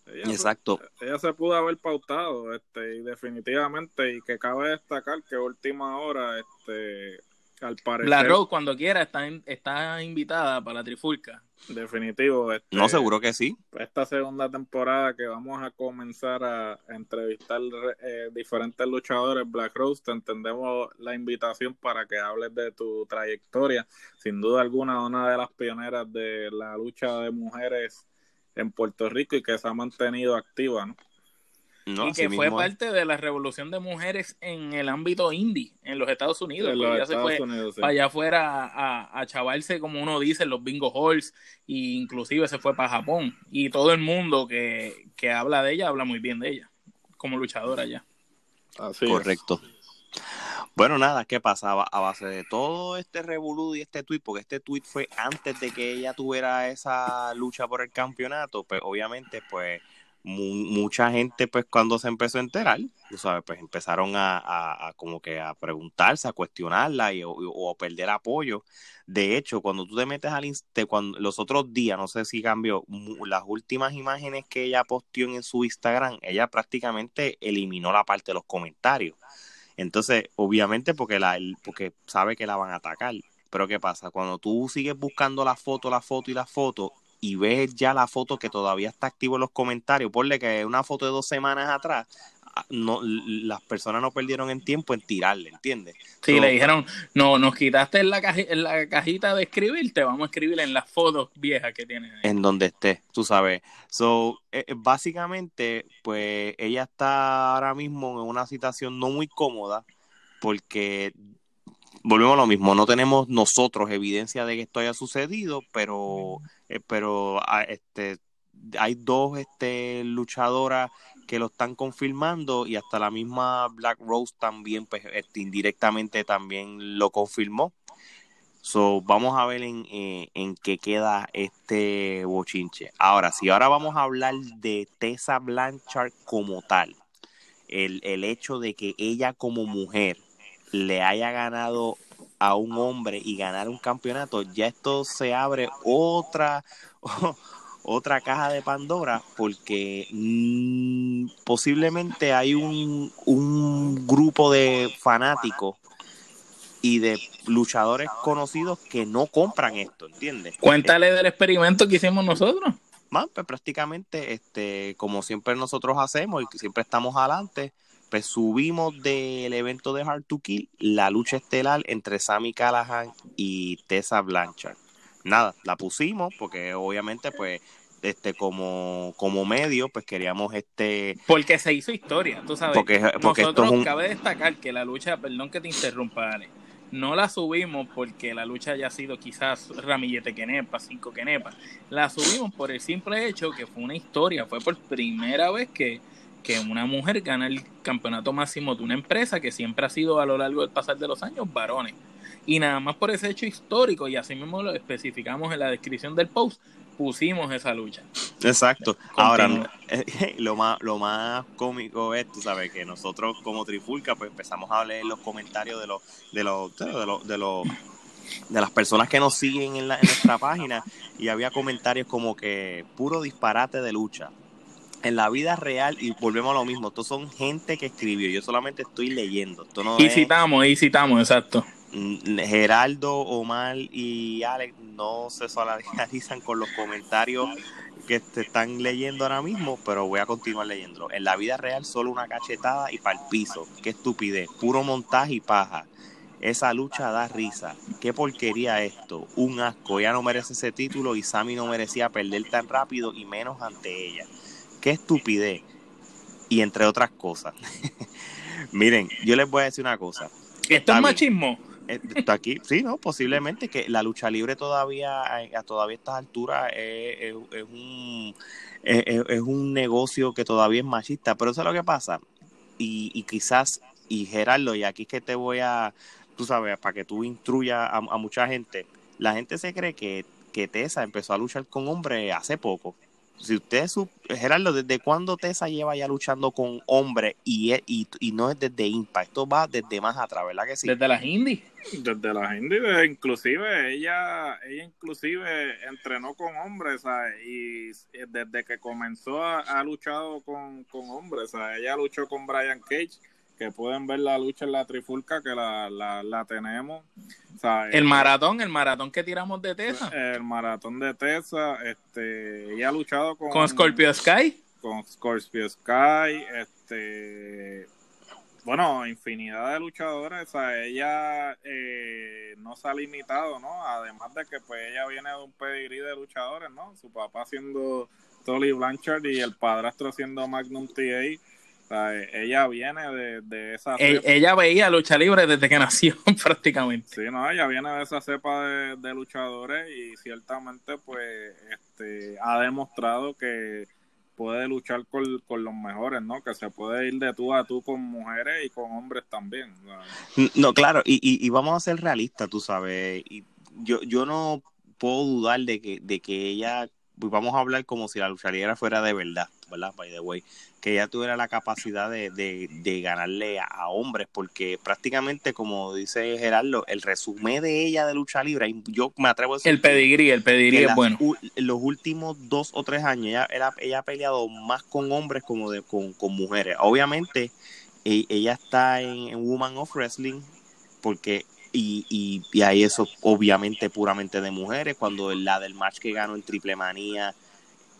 Exacto. ella se pudo haber pautado, este, y definitivamente, y que cabe destacar que última hora, este, al parecer. La Rose, cuando quiera, está, está invitada para la trifulca. Definitivo. Este, no, seguro que sí. Esta segunda temporada que vamos a comenzar a, entrevistar eh, diferentes luchadores, Black Rose, te entendemos la invitación para que hables de tu trayectoria. Sin duda alguna, una de las pioneras de la lucha de mujeres en Puerto Rico y que se ha mantenido activa, ¿no? Y que fue parte de la revolución de mujeres en el ámbito indie en los Estados Unidos. se fue para allá afuera a, a, chavarse, como uno dice, los bingo halls, e inclusive se fue para Japón. Y todo el mundo que, habla de ella, habla muy bien de ella, como luchadora ya. Correcto. Bueno, nada, ¿qué pasaba? A base de todo este revolú y este tweet, porque este tweet fue antes de que ella tuviera esa lucha por el campeonato, pues obviamente, pues mucha gente pues cuando se empezó a enterar, tú sabes, pues empezaron a, como que a preguntarse, a cuestionarla y, o, a perder apoyo. De hecho, cuando tú te metes al cuando los otros días, no sé si cambió, las últimas imágenes que ella posteó en su Instagram, ella prácticamente eliminó la parte de los comentarios. Entonces, obviamente porque la porque sabe que la van a atacar. Pero ¿qué pasa? Cuando tú sigues buscando la foto, la foto y la foto, y ves ya la foto que todavía está activo en los comentarios, ponle que una foto de dos semanas atrás, no, las personas no perdieron en tiempo en tirarle, ¿entiendes? Sí, le dijeron, no, nos quitaste en la, en la cajita de escribir, te vamos a escribir en las fotos viejas que tienen. En donde esté, tú sabes. So, eh, eh, básicamente, pues ella está ahora mismo en una situación no muy cómoda porque volvemos a lo mismo, no tenemos nosotros evidencia de que esto haya sucedido, pero, eh, pero ah, este, hay dos este, luchadoras que lo están confirmando y hasta la misma Black Rose también, pues este, indirectamente también lo confirmó. So, vamos a ver en, eh, en qué queda este bochinche. Ahora, si ahora vamos a hablar de Tessa Blanchard como tal, el, el hecho de que ella como mujer le haya ganado a un hombre y ganar un campeonato, ya esto se abre otra otra caja de Pandora porque mm, posiblemente hay un, un grupo de fanáticos y de luchadores conocidos que no compran esto, ¿entiendes? Cuéntale del experimento que hicimos nosotros. Más, pues prácticamente, este, como siempre nosotros hacemos y siempre estamos adelante, pues subimos del evento de Hard to Kill la lucha estelar entre Sammy Callahan y Tessa Blanchard. Nada, la pusimos porque obviamente pues este como como medio pues queríamos este porque se hizo historia tú sabes. Porque, nosotros cabe destacar que la lucha perdón que te interrumpa Ale no la subimos porque la lucha haya sido quizás ramillete quenepa cinco quenepa la subimos por el simple hecho que fue una historia fue por primera vez que que una mujer gana el campeonato máximo de una empresa que siempre ha sido a lo largo del pasar de los años varones y nada más por ese hecho histórico, y así mismo lo especificamos en la descripción del post, pusimos esa lucha. Exacto. Ahora, lo más, lo más cómico es, tú sabes, que nosotros como Trifulca, pues empezamos a leer los comentarios de los, de los, de los, de los de las personas que nos siguen en, la, en nuestra página y había comentarios como que puro disparate de lucha, en la vida real, y volvemos a lo mismo, estos son gente que escribió, yo solamente estoy leyendo. Esto no y citamos, y citamos, exacto. Mm, Geraldo, Omar y Alex no se solidarizan con los comentarios que te están leyendo ahora mismo, pero voy a continuar leyendo. En la vida real, solo una cachetada y para el piso. Qué estupidez, puro montaje y paja. Esa lucha da risa. Qué porquería esto. Un asco. Ella no merece ese título y Sammy no merecía perder tan rápido y menos ante ella. Qué estupidez. Y entre otras cosas. Miren, yo les voy a decir una cosa. ¿Esto es machismo? Eh, está aquí, sí, no, posiblemente que la lucha libre todavía a todavía estas alturas es, un es, un negocio que todavía es machista, pero eso es lo que pasa y, y quizás y Gerardo y aquí es que te voy a tú sabes para que tú instruyas a, a mucha gente, la gente se cree que que Tessa empezó a luchar con hombres hace poco si usted, Gerardo, ¿desde cuándo Tessa lleva ya luchando con hombres y, y, y, no es desde Impact? Esto va desde más atrás, ¿verdad que sí? Desde las indies. Desde las indies, inclusive ella, ella inclusive entrenó con hombres, y desde que comenzó a, ha luchado con, con hombres, ella luchó con Brian Cage que pueden ver la lucha en la trifulca que la, la, tenemos. el maratón, el maratón que tiramos de Tesa. El maratón de Tesa, este, ella ha luchado con... ¿Con Scorpio Sky? Con Scorpio Sky, este... Bueno, infinidad de luchadores, o sea, ella eh, no se ha limitado, ¿no? Además de que pues ella viene de un pedigrí de luchadores, ¿no? Su papá siendo Tolly Blanchard y el padrastro siendo Magnum TA ella viene de, esa e-, cepa. Ella veía lucha libre desde que nació prácticamente. Sí, no, ella viene de esa cepa de, luchadores y ciertamente pues este ha demostrado que puede luchar con, los mejores, ¿no? Que se puede ir de tú a tú con mujeres y con hombres también. No, claro, y, y, vamos a ser realistas, tú sabes. Y yo, yo no puedo dudar de que, de que ella, vamos a hablar como si la lucha libre fuera de verdad, ¿verdad? By the way que ella tuviera la capacidad de, de, ganarle a, hombres, porque prácticamente, como dice Gerardo, el resumen de ella de lucha libre, yo me atrevo a decir. El pedigrí, el pedigrí es bueno. En los últimos dos o tres años, ella, ella ha peleado más con hombres como de, con, mujeres. Obviamente, e, ella está en, Woman of Wrestling, porque y, y, y ahí eso obviamente puramente de mujeres, cuando la del match que ganó en Triple Manía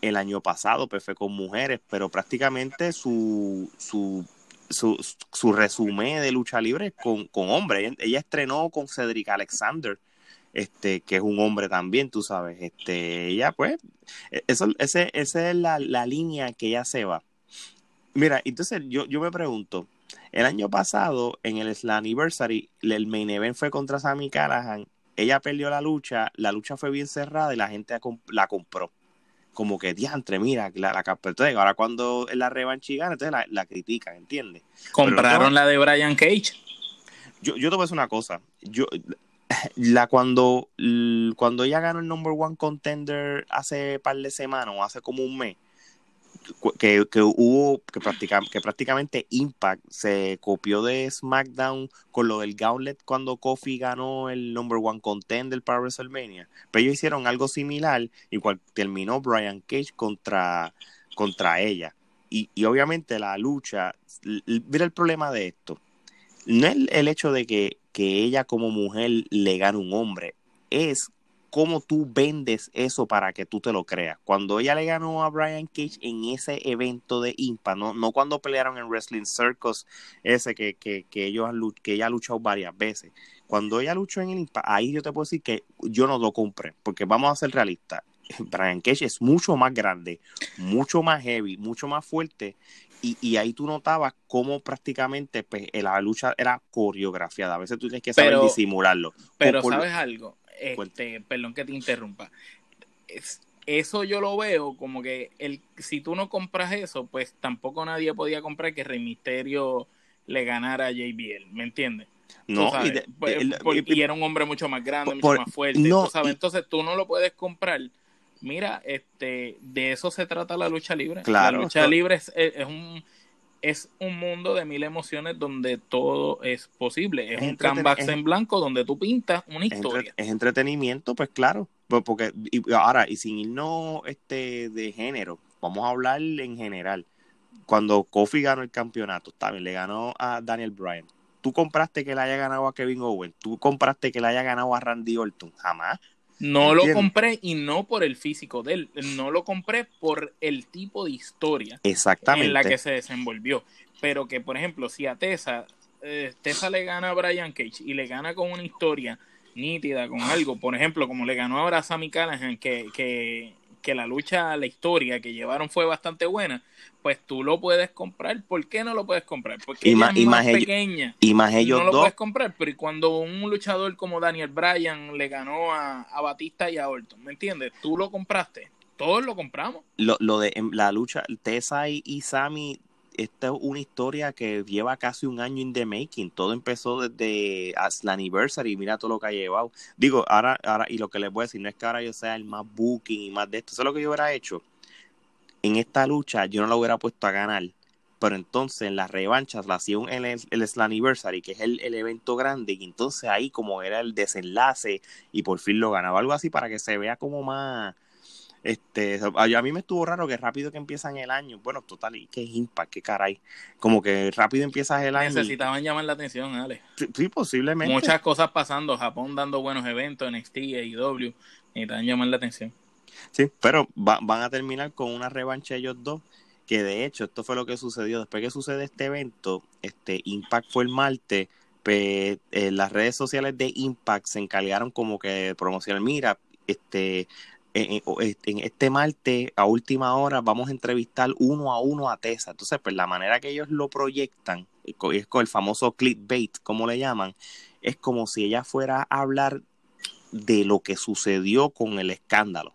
el año pasado, pues fue con mujeres, pero prácticamente su, su, su, su resumen de lucha libre con, con hombres. Ella, estrenó con Cedric Alexander, este, que es un hombre también, tú sabes. Este, ella, pues, e, eso, ese, esa es la, la, línea que ella se va. Mira, entonces yo, yo me pregunto, el año pasado, en el Slammiversary, el main event fue contra Sammy Callahan. Ella perdió la lucha, la lucha fue bien cerrada y la gente la compró como que diantre, mira, la, la entonces, ahora cuando la revancha gana, entonces la, la critican, ¿entiendes? ¿Compraron la de Brian Cage? Yo, yo te voy a decir una cosa, yo la cuando cuando ella ganó el number one contender hace par de semanas o hace como un mes, que, que hubo que, que prácticamente Impact se copió de SmackDown con lo del Gauntlet cuando Kofi ganó el number one contender para WrestleMania. Pero ellos hicieron algo similar, igual terminó Brian Cage contra, contra ella. Y, y obviamente la lucha, mira el problema de esto. No es el hecho de que, que ella como mujer le gane un hombre, es cómo tú vendes eso para que tú te lo creas. Cuando ella le ganó a Brian Cage en ese evento de Impa, no, no cuando pelearon en Wrestling Circus, ese que, que, que ellos que ella ha luchado varias veces. Cuando ella luchó en el Impa, ahí yo te puedo decir que yo no lo compré, porque vamos a ser realistas. Brian Cage es mucho más grande, mucho más heavy, mucho más fuerte. Y, y ahí tú notabas cómo prácticamente pues, la lucha era coreografiada. A veces tú tienes que saber disimularlo. Pero, ¿sabes algo? Este, perdón que te interrumpa. eso yo lo veo como que el, si tú no compras eso, pues tampoco nadie podía comprar que Rey Misterio le ganara a JBL, ¿me entiendes? No, pues, y, era un hombre mucho más grande, mucho más fuerte. Entonces tú no lo puedes comprar. Mira, este, de eso se trata la lucha libre. la lucha libre es, un es un mundo de mil emociones donde todo es posible. Es, un canvas en blanco donde tú pintas una historia. es entretenimiento, pues claro. Pues porque y ahora, y sin irnos este, de género, vamos a hablar en general. Cuando Kofi ganó el campeonato, también le ganó a Daniel Bryan. Tú compraste que le haya ganado a Kevin Owens, tú compraste que le haya ganado a Randy Orton, jamás. No lo compré y no por el físico de él, no lo compré por el tipo de historia Exactamente. en la que se desenvolvió. Pero que, por ejemplo, si a Tessa, eh, Tessa le gana a Brian Cage y le gana con una historia nítida, con algo, por ejemplo, como le ganó ahora a Sammy Callahan, que, que que la lucha, la historia que llevaron fue bastante buena, pues tú lo puedes comprar. ¿Por qué no lo puedes comprar? Porque es más, pequeña. Y más ellos no lo puedes comprar, pero cuando un luchador como Daniel Bryan le ganó a, Batista y a Orton, ¿me entiendes? Tú lo compraste. Todos lo compramos. Lo, lo de la lucha, Tessa y, y Sammy esta es una historia que lleva casi un año in the making. Todo empezó desde la anniversary. Mira todo lo que ha llevado. Digo, ahora, ahora, y lo que les voy a decir, no es que ahora yo sea el más booking y más de esto. Eso es lo que yo hubiera hecho. En esta lucha, yo no la hubiera puesto a ganar. Pero entonces en las revanchas la hacía el, el, el Slammiversary, que es el, el, evento grande, y entonces ahí como era el desenlace y por fin lo ganaba. Algo así para que se vea como más, este, a mí me estuvo raro que rápido que empiezan el año, bueno, total, y qué impact, qué caray. Como que rápido empiezas el año. Necesitaban llamar la atención, Ale. Sí, posiblemente. Muchas cosas pasando, Japón dando buenos eventos, NXT, AEW, necesitaban llamar la atención. Sí, pero van a terminar con una revancha ellos dos, que de hecho, esto fue lo que sucedió. Después que sucede este evento, este Impact fue el martes, pues, eh, las redes sociales de Impact se encargaron como que de promocionar, mira, este en, este martes a última hora vamos a entrevistar uno a uno a Tessa. Entonces, pues la manera que ellos lo proyectan, es con el famoso clickbait, como le llaman, es como si ella fuera a hablar de lo que sucedió con el escándalo.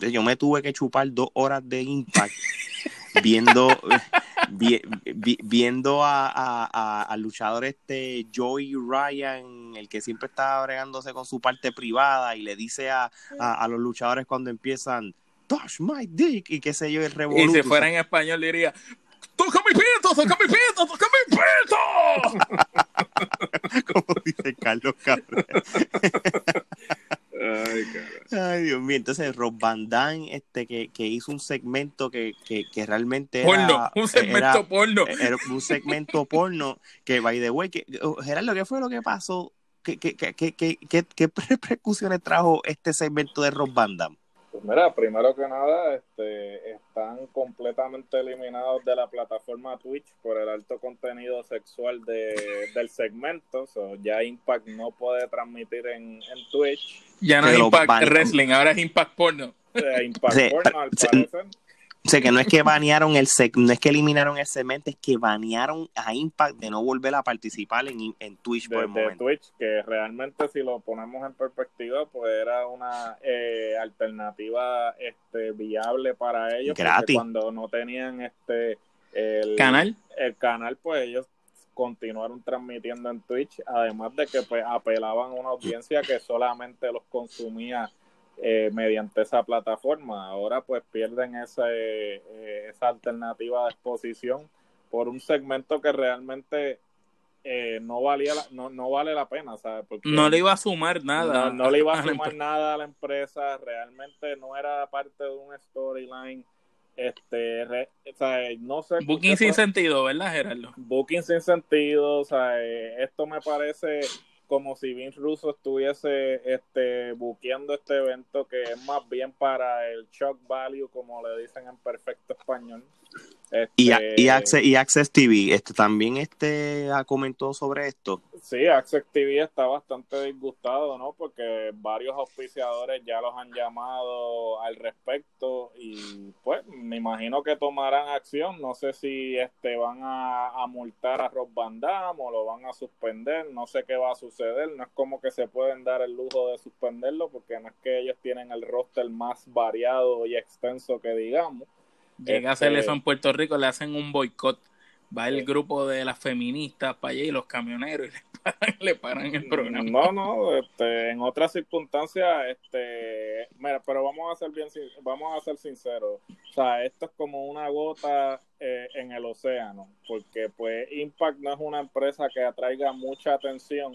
Yo me tuve que chupar dos horas de impact viendo viendo a, al luchador este Joey Ryan, el que siempre está bregándose con su parte privada y le dice a, los luchadores cuando empiezan, touch my dick y qué sé yo, el revoluto. Y si fuera en español diría, toca mi pito, toca mi pito, toca mi pito. Como dice Carlos Cabrera. Ay, Ay, Dios mío. Entonces, Rob Van Damme, este, que, que hizo un segmento que, que, que realmente era, porno, un segmento porno. Era un segmento porno que, by the way, que, oh, Gerardo, ¿qué fue lo que pasó? ¿Qué, qué, qué, qué, qué, repercusiones trajo este segmento de Rob Van Damme? Pues mira, primero que nada, este, están completamente eliminados de la plataforma Twitch por el alto contenido sexual de, del segmento. ya Impact no puede transmitir en, en Twitch. Ya no es Impact Wrestling, ahora es Impact Porno. Impact Porno, al parecer. O sea, que no es que banearon el no es que eliminaron el segmento, es que banearon a Impact de no volver a participar en, en Twitch por el momento. Twitch, que realmente si lo ponemos en perspectiva, pues era una eh, alternativa este viable para ellos. Gratis. Cuando no tenían este el canal, el canal, pues ellos continuaron transmitiendo en Twitch, además de que pues apelaban a una audiencia que solamente los consumía eh, mediante esa plataforma. Ahora pues pierden ese, eh, esa alternativa de exposición por un segmento que realmente eh, no valía no, no vale la pena, Porque no le iba a sumar nada. No, le iba a sumar nada a la empresa, realmente no era parte de un storyline. Este, no sé. Booking sin sentido, ¿verdad, Gerardo? Booking sin sentido, o sea, esto me parece como si Vince Russo estuviese este, buqueando este evento que es más bien para el shock value, como le dicen en perfecto español. Y, y, este, Access, y Access TV, este, también este, comentó sobre esto. Sí, Access TV está bastante disgustado, ¿no? Porque varios auspiciadores ya los han llamado al respecto y pues me imagino que tomarán acción. No sé si este van a, multar a Rob Van Damme o lo van a suspender. No sé qué va a suceder. No es como que se pueden dar el lujo de suspenderlo porque no es que ellos tienen el roster más variado y extenso que digamos. Llega a hacerle eso en Puerto Rico, le hacen un boicot. Va el grupo de las feministas para allá y los camioneros y le paran, el programa. No, no, este, en otras circunstancias, este, mira, pero vamos a ser bien, vamos a ser sinceros, o sea, esto es como una gota eh, en el océano, porque pues Impact no es una empresa que atraiga mucha atención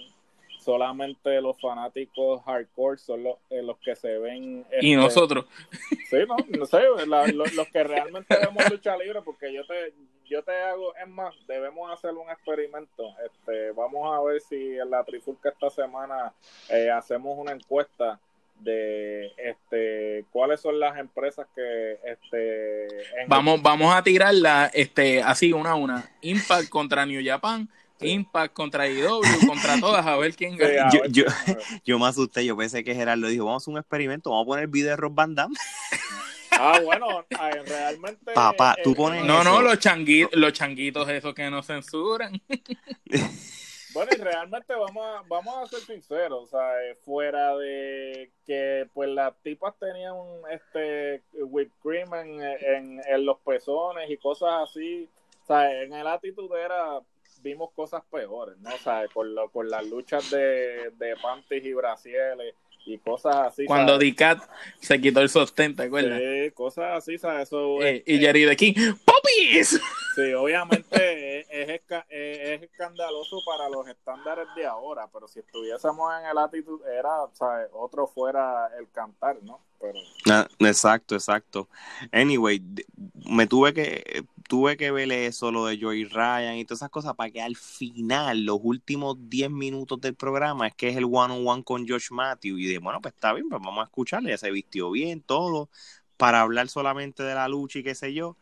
solamente los fanáticos hardcore son los, eh, los que se ven. y este, nosotros. Sí, no, no sé, los que realmente vemos lucha libre, porque yo te, yo te hago, es más, debemos hacer un experimento. Este, vamos a ver si en la trifulca esta semana eh, hacemos una encuesta de este cuáles son las empresas que este vamos vamos a tirarla este así una a una Impact contra New Japan Impact contra IW, contra todas, a ver quién gana. yo, yo, yo, me asusté, yo pensé que Gerardo dijo, vamos a un experimento, vamos a poner el video de Rob Van Damme. Ah, bueno, realmente... Papá, tú pones No, no, los, changuitos, los changuitos esos que no censuran. Bueno, y realmente vamos a, vamos a ser sinceros, o sea, eh, fuera de que pues las tipas tenían este whipped cream en, en, en los pezones y cosas así, o sea, en el actitud era vimos cosas peores, ¿no? O sea, con, lo, con las luchas de, de panties y brasieles y cosas así. Cuando Dicat se quitó el sostén, ¿te acuerdas? Sí, cosas así, ¿sabes? Eso, eh, y Jerry de King, ¡Poppies! Sí, obviamente es, es, es, escandaloso para los estándares de ahora, pero si estuviésemos en el actitud, era, ¿sabes? Otro fuera el cantar, ¿no? Pero... Ah, exacto, exacto. Anyway, me tuve que tuve que ver eso, lo de Joey Ryan y todas esas cosas, para que al final, los últimos 10 minutos del programa, es que es el one-on-one con Josh Matthew. Y de, bueno, pues está bien, pues vamos a escucharle, ya se vistió bien, todo, para hablar solamente de la lucha y qué sé yo.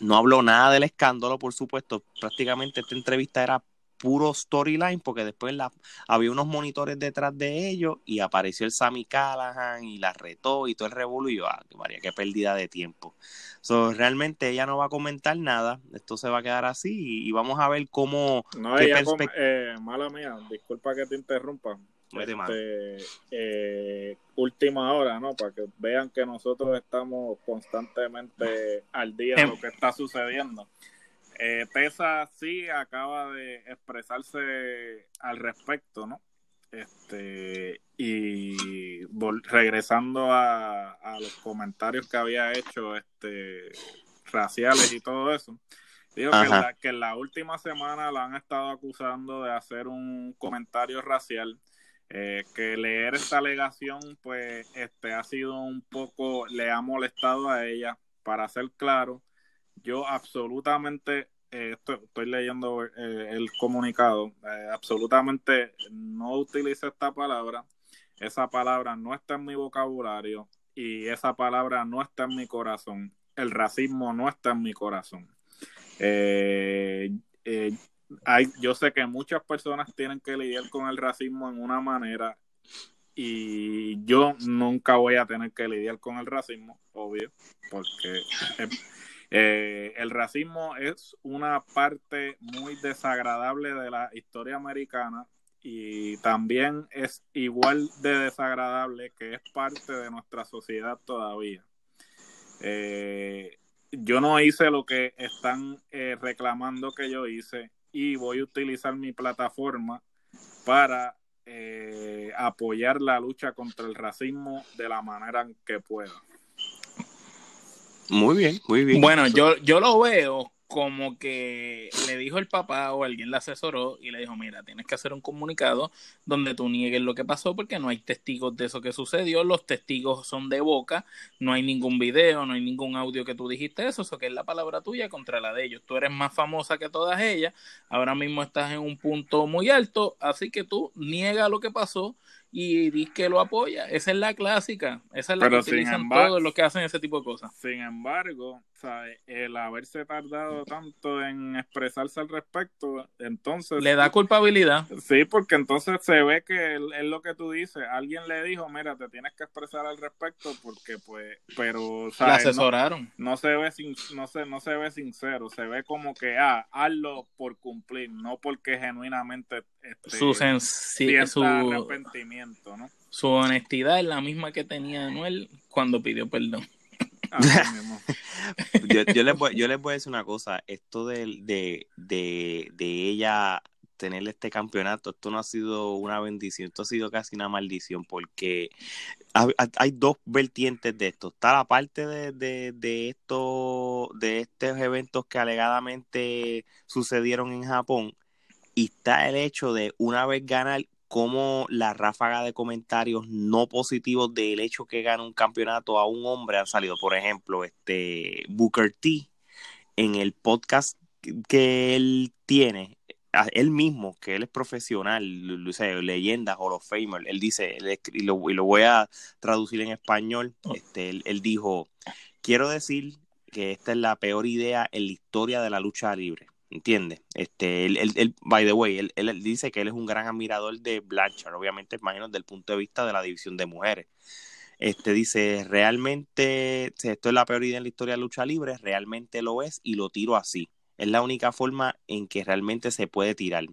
No habló nada del escándalo, por supuesto. Prácticamente esta entrevista era puro storyline, porque después la, había unos monitores detrás de ellos y apareció el Sammy Callahan y la retó y todo el revuelo y yo, ah, María, qué pérdida de tiempo. So, realmente ella no va a comentar nada, esto se va a quedar así y, vamos a ver cómo... No, ella eh, mala mía, disculpa que te interrumpa. Este, eh, última hora, ¿no? Para que vean que nosotros estamos constantemente al día de lo que está sucediendo. Eh, Tessa sí acaba de expresarse al respecto, ¿no? Este, y regresando a, los comentarios que había hecho este, raciales y todo eso, digo que, la, que en la última semana la han estado acusando de hacer un comentario racial. Eh, que leer esta alegación pues este ha sido un poco le ha molestado a ella para ser claro yo absolutamente, eh, estoy, leyendo eh, el comunicado, eh, absolutamente no utilizo esta palabra, esa palabra no está en mi vocabulario y esa palabra no está en mi corazón. El racismo no está en mi corazón. Hay, yo sé que muchas personas tienen que lidiar con el racismo en una manera y yo nunca voy a tener que lidiar con el racismo, obvio, porque eh, el racismo es una parte muy desagradable de la historia americana y también es igual de desagradable que es parte de nuestra sociedad todavía. Eh, yo no hice lo que están eh, reclamando que yo hice y voy a utilizar mi plataforma para eh, apoyar la lucha contra el racismo de la manera que pueda. Muy bien, muy bien. Bueno, yo, yo lo veo como que le dijo el papá o alguien le asesoró y le dijo, mira, tienes que hacer un comunicado donde tú niegues lo que pasó porque no hay testigos de eso que sucedió, los testigos son de boca, no hay ningún video, no hay ningún audio que tú dijiste eso, eso que es la palabra tuya contra la de ellos. Tú eres más famosa que todas ellas, ahora mismo estás en un punto muy alto, así que tú niega lo que pasó y di que lo apoya. Esa es la clásica. Esa es la que utilizan todos los que hacen ese tipo de cosas. Sin embargo, el haberse tardado tanto en expresarse al respecto, entonces... Le da culpabilidad. Sí, porque entonces se ve que es lo que tú dices. Alguien le dijo, mira, te tienes que expresar al respecto porque pues... Pero, ¿sabes? asesoraron. No, se ve sin, no, se, no se ve sincero. Se ve como que, ah, hazlo por cumplir, no porque genuinamente... Este, su, su arrepentimiento, ¿no? Su honestidad es la misma que tenía Anuel cuando pidió perdón. yo, yo, les voy, yo les voy a decir una cosa, esto de, de, de, de ella tener este campeonato, esto no ha sido una bendición, esto ha sido casi una maldición, porque hay, dos vertientes de esto. Está la parte de, de, de, esto, de estos eventos que alegadamente sucedieron en Japón, y está el hecho de una vez ganar cómo la ráfaga de comentarios no positivos del hecho que gana un campeonato a un hombre han salido. Por ejemplo, este Booker T en el podcast que él tiene, él mismo, que él es profesional, leyenda, Hall of Famer, él dice, y, lo, voy a traducir en español, oh. este, él dijo, quiero decir que esta es la peor idea en la historia de la lucha libre ¿Entiendes? Este, él, él, by the way, él, él, dice que él es un gran admirador de Blanchard, obviamente, imagino, desde el punto de vista de la división de mujeres. Este dice, realmente, esto es la peor idea en la historia de lucha libre, realmente lo es y lo tiro así. Es la única forma en que realmente se puede tirar.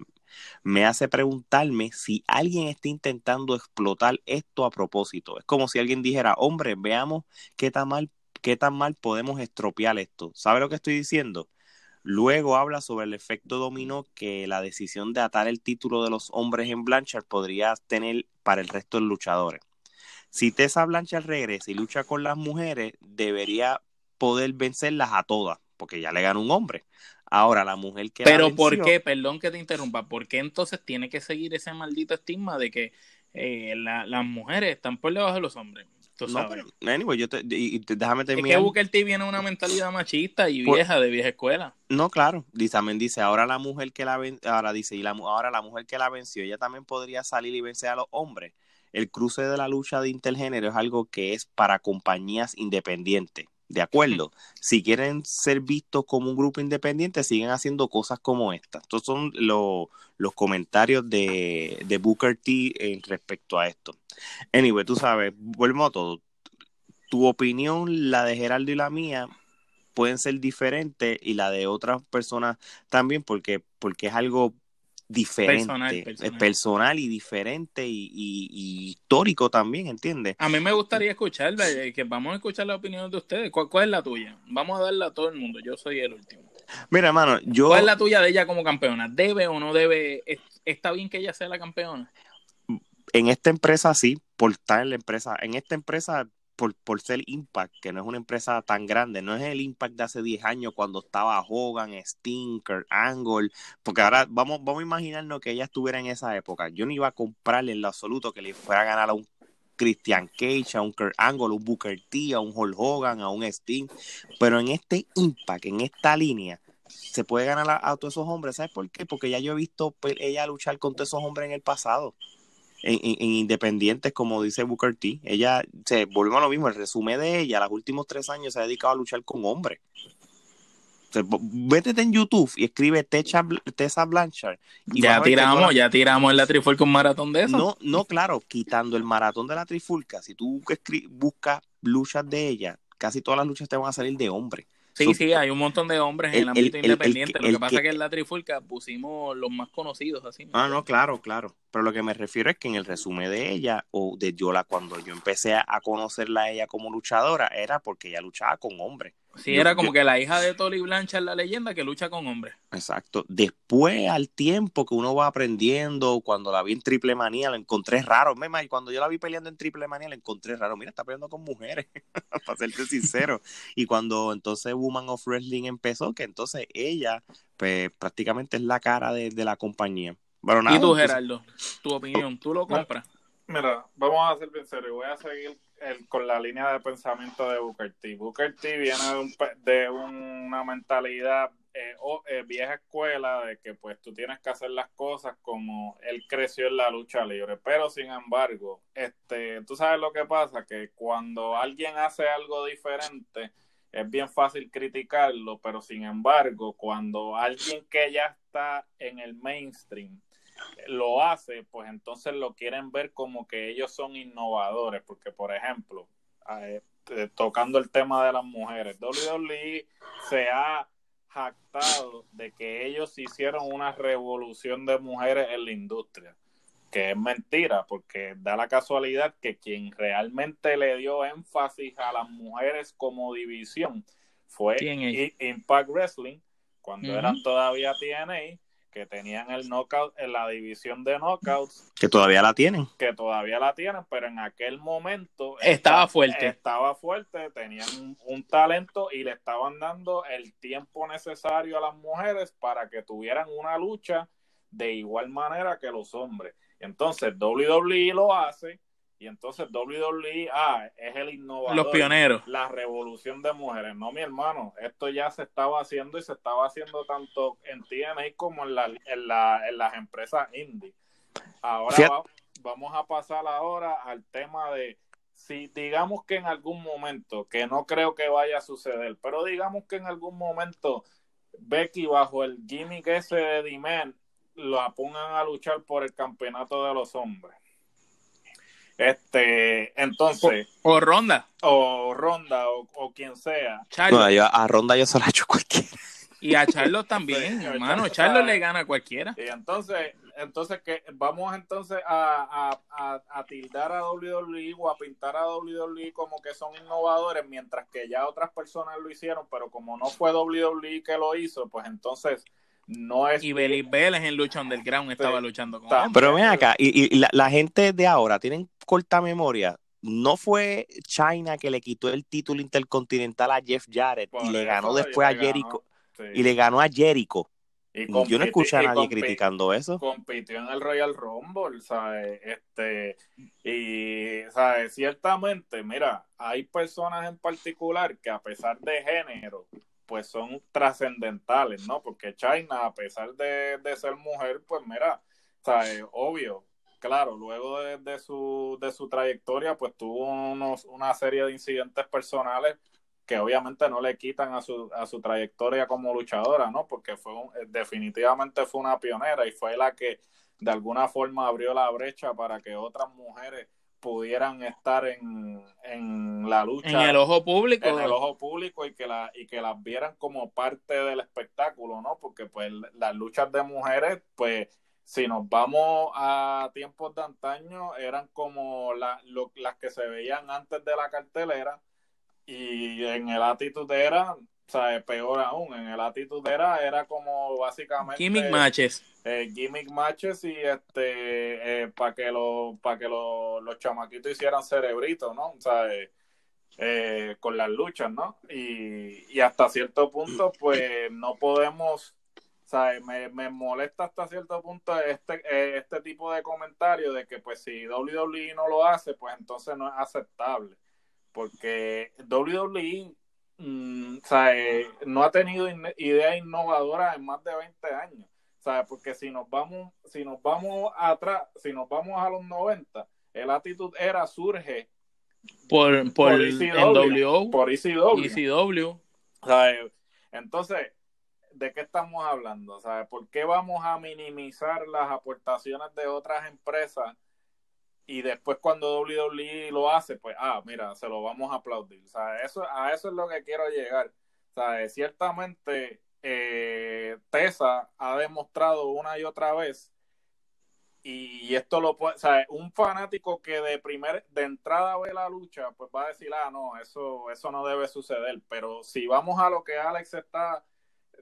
Me hace preguntarme si alguien está intentando explotar esto a propósito. Es como si alguien dijera, hombre, veamos qué tan mal, qué tan mal podemos estropear esto. ¿Sabe lo que estoy diciendo? Luego habla sobre el efecto dominó que la decisión de atar el título de los hombres en Blanchard podría tener para el resto de luchadores. Si Tessa Blanchard regresa y lucha con las mujeres, debería poder vencerlas a todas, porque ya le gana un hombre. Ahora, la mujer que. Pero, ¿por qué? Perdón que te interrumpa. ¿Por qué entonces tiene que seguir ese maldito estigma de que eh, las mujeres están por debajo de los hombres? No, pero, anyway, yo te, y, déjame terminar. Es que Booker T viene una mentalidad machista y vieja, de vieja escuela. No, claro. Dice, también dice, ahora la mujer que la ven, ahora dice, y la, ahora la mujer que la venció, ella también podría salir y vencer a los hombres. El cruce de la lucha de intergénero es algo que es para compañías independientes. De acuerdo. Si quieren ser vistos como un grupo independiente, siguen haciendo cosas como esta. Estos son los comentarios de, de Booker T en respecto a esto. Anyway, tú sabes, vuelvo a todo. Tu opinión, la de Geraldo y la mía, pueden ser diferentes y la de otras personas también, porque, porque es algo diferente, personal, personal. y diferente y, histórico también, ¿entiendes? A mí me gustaría escucharla, eh, que vamos a escuchar la opinión de ustedes. ¿Cuál, es la tuya? Vamos a darla a todo el mundo, yo soy el último. Mira, hermano, yo... ¿Cuál es la tuya de ella como campeona? ¿Debe o no debe? ¿Está bien que ella sea la campeona? En esta empresa sí, por estar en la empresa. En esta empresa por, por ser Impact, que no es una empresa tan grande, no es el Impact de hace 10 años cuando estaba Hogan, Stinker, Angle, porque ahora vamos, vamos a imaginarnos que ella estuviera en esa época. Yo no iba a comprarle en lo absoluto que le fuera a ganar a un Christian Cage, a un Kurt Angle, a un Booker T, a un Hulk Hogan, a un Sting, pero en este Impact, en esta línea, se puede ganar a, todos esos hombres. ¿Sabes por qué? Porque ya yo he visto ella luchar con todos esos hombres en el pasado. En, independientes, como dice Booker T. Ella, se volvió a lo mismo, el resumen de ella, los últimos tres años se ha dedicado a luchar con hombres. Vete en YouTube y escribe Tessa Blanchard. ya tiramos, ya tiramos en la trifulca un maratón de eso. No, no, claro, quitando el maratón de la trifulca, si tú buscas luchas de ella, casi todas las luchas te van a salir de hombres. Sí, sí, hay un montón de hombres en el ámbito independiente. lo que pasa es que en la trifulca pusimos los más conocidos así. Ah, no, claro, claro. Pero lo que me refiero es que en el resumen de ella, o de Yola, cuando yo empecé a conocerla a ella como luchadora, era porque ella luchaba con hombres. Sí, era como que la hija de Tolly Blanchard, la leyenda que lucha con hombres. Exacto. Después, al tiempo que uno va aprendiendo, cuando la vi en Triple Manía, la encontré raro. Y cuando yo la vi peleando en Triple Manía, la encontré raro. Mira, está peleando con mujeres, para serte sincero. y cuando entonces Woman of Wrestling empezó, que entonces ella, pues prácticamente es la cara de, la compañía. ¿Y tú, Gerardo? ¿Tu opinión? ¿Tú lo compras? Mira, vamos a ser bien serios. Voy a seguir con la línea de pensamiento de Booker T. Booker T viene de, una mentalidad eh, eh, vieja escuela de que pues tú tienes que hacer las cosas como él creció en la lucha libre. Pero sin embargo, este, tú sabes lo que pasa, que cuando alguien hace algo diferente, es bien fácil criticarlo, pero sin embargo, cuando alguien que ya está en el mainstream lo hace, pues entonces lo quieren ver como que ellos son innovadores, porque por ejemplo, eh, tocando el tema de las mujeres, WWE se ha jactado de que ellos hicieron una revolución de mujeres en la industria, que es mentira, porque da la casualidad que quien realmente le dio énfasis a las mujeres como división fue Impact Wrestling, cuando eran todavía TNA, que tenían el knockout en la división de knockouts. Que todavía la tienen. Que todavía la tienen, pero en aquel momento estaba, fuerte. Estaba fuerte, tenían un, talento y le estaban dando el tiempo necesario a las mujeres para que tuvieran una lucha de igual manera que los hombres. Entonces WWE lo hace y entonces WWE ah, es el innovador. Los pioneros. La revolución de mujeres. No, mi hermano, esto ya se estaba haciendo y se estaba haciendo tanto en TNA como en, la, en, la, en las empresas indie. Ahora vamos a pasar ahora al tema de si digamos que en algún momento, que no creo que vaya a suceder, pero digamos que en algún momento Becky bajo el gimmick ese de D-Man lo pongan a luchar por el campeonato de los hombres este, entonces. O, Ronda. O Ronda, o, quien sea. a Ronda yo se la he hecho cualquiera. Y a Charlo también, hermano. Charlo le gana a cualquiera. Y entonces, entonces que vamos entonces a, a, a, tildar a WWE o a pintar a WWE como que son innovadores, mientras que ya otras personas lo hicieron, pero como no fue WWE que lo hizo, pues entonces no es y Belis Vélez en lucha underground estaba luchando con pero ven acá y, y la, gente de ahora tienen corta memoria. No fue China que le quitó el título intercontinental a Jeff Jarrett y le ganó después a Jericho y le ganó a Jericho yo no escuché a nadie criticando eso. compitió en el Royal Rumble ¿sabes? este y ¿sabes? ciertamente mira hay personas en particular que a pesar de género pues son trascendentales, ¿no? Porque China, a pesar de, ser mujer, pues mira, ¿sabes? obvio, claro, luego de, su, de su trayectoria, pues tuvo unos, una serie de incidentes personales que obviamente no le quitan a su, a su trayectoria como luchadora, ¿no? Porque fue definitivamente fue una pionera y fue la que de alguna forma abrió la brecha para que otras mujeres pudieran estar en, en, la lucha. En el ojo público. En el ojo público y que, la, y que las vieran como parte del espectáculo, ¿no? Porque pues las luchas de mujeres, pues si nos vamos a tiempos de antaño, eran como las que se veían antes de la cartelera y en el Attitude era, o sea, peor aún, en el Attitude era, era como básicamente... Gimmick matches eh, gimmick matches y este eh, para que lo para que los chamaquitos hicieran cerebritos no o sea eh, eh, con las luchas no y, y, hasta cierto punto pues no podemos o sea, me, me molesta hasta cierto punto este este tipo de comentario de que pues si WWE no lo hace pues entonces no es aceptable. Porque WWE mm, o sea, no ha tenido ideas innovadoras en más de 20 años ¿sabes? Porque si nos vamos, si nos vamos atrás, si nos vamos a los 90, el actitud era surge por, por, por ECW, por ECW. ECW. ¿Sabes? Entonces, ¿de qué estamos hablando? ¿Sabes? ¿Por qué vamos a minimizar las aportaciones de otras empresas? Y después cuando WWE lo hace, pues, ah, mira, se lo vamos a aplaudir. ¿Sabes? Eso, a eso es lo que quiero llegar. ¿Sabes? Ciertamente, eh, Tessa ha demostrado una y otra vez y esto lo puede, ¿sabes? un fanático que de primer, de entrada ve la lucha, pues va a decir, ah, no, eso, eso no debe suceder. Pero si vamos a lo que Alex está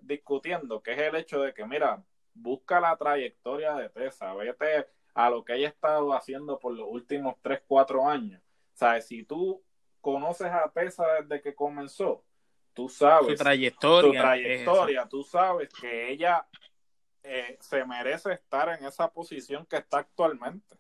discutiendo, que es el hecho de que, mira, busca la trayectoria de Tessa, vete a lo que ella ha estado haciendo por los últimos 3, 4 años. ¿Sabes? Si tú conoces a Tessa desde que comenzó, tú sabes su trayectoria, su trayectoria tú sabes que ella eh, se merece estar en esa posición que está actualmente.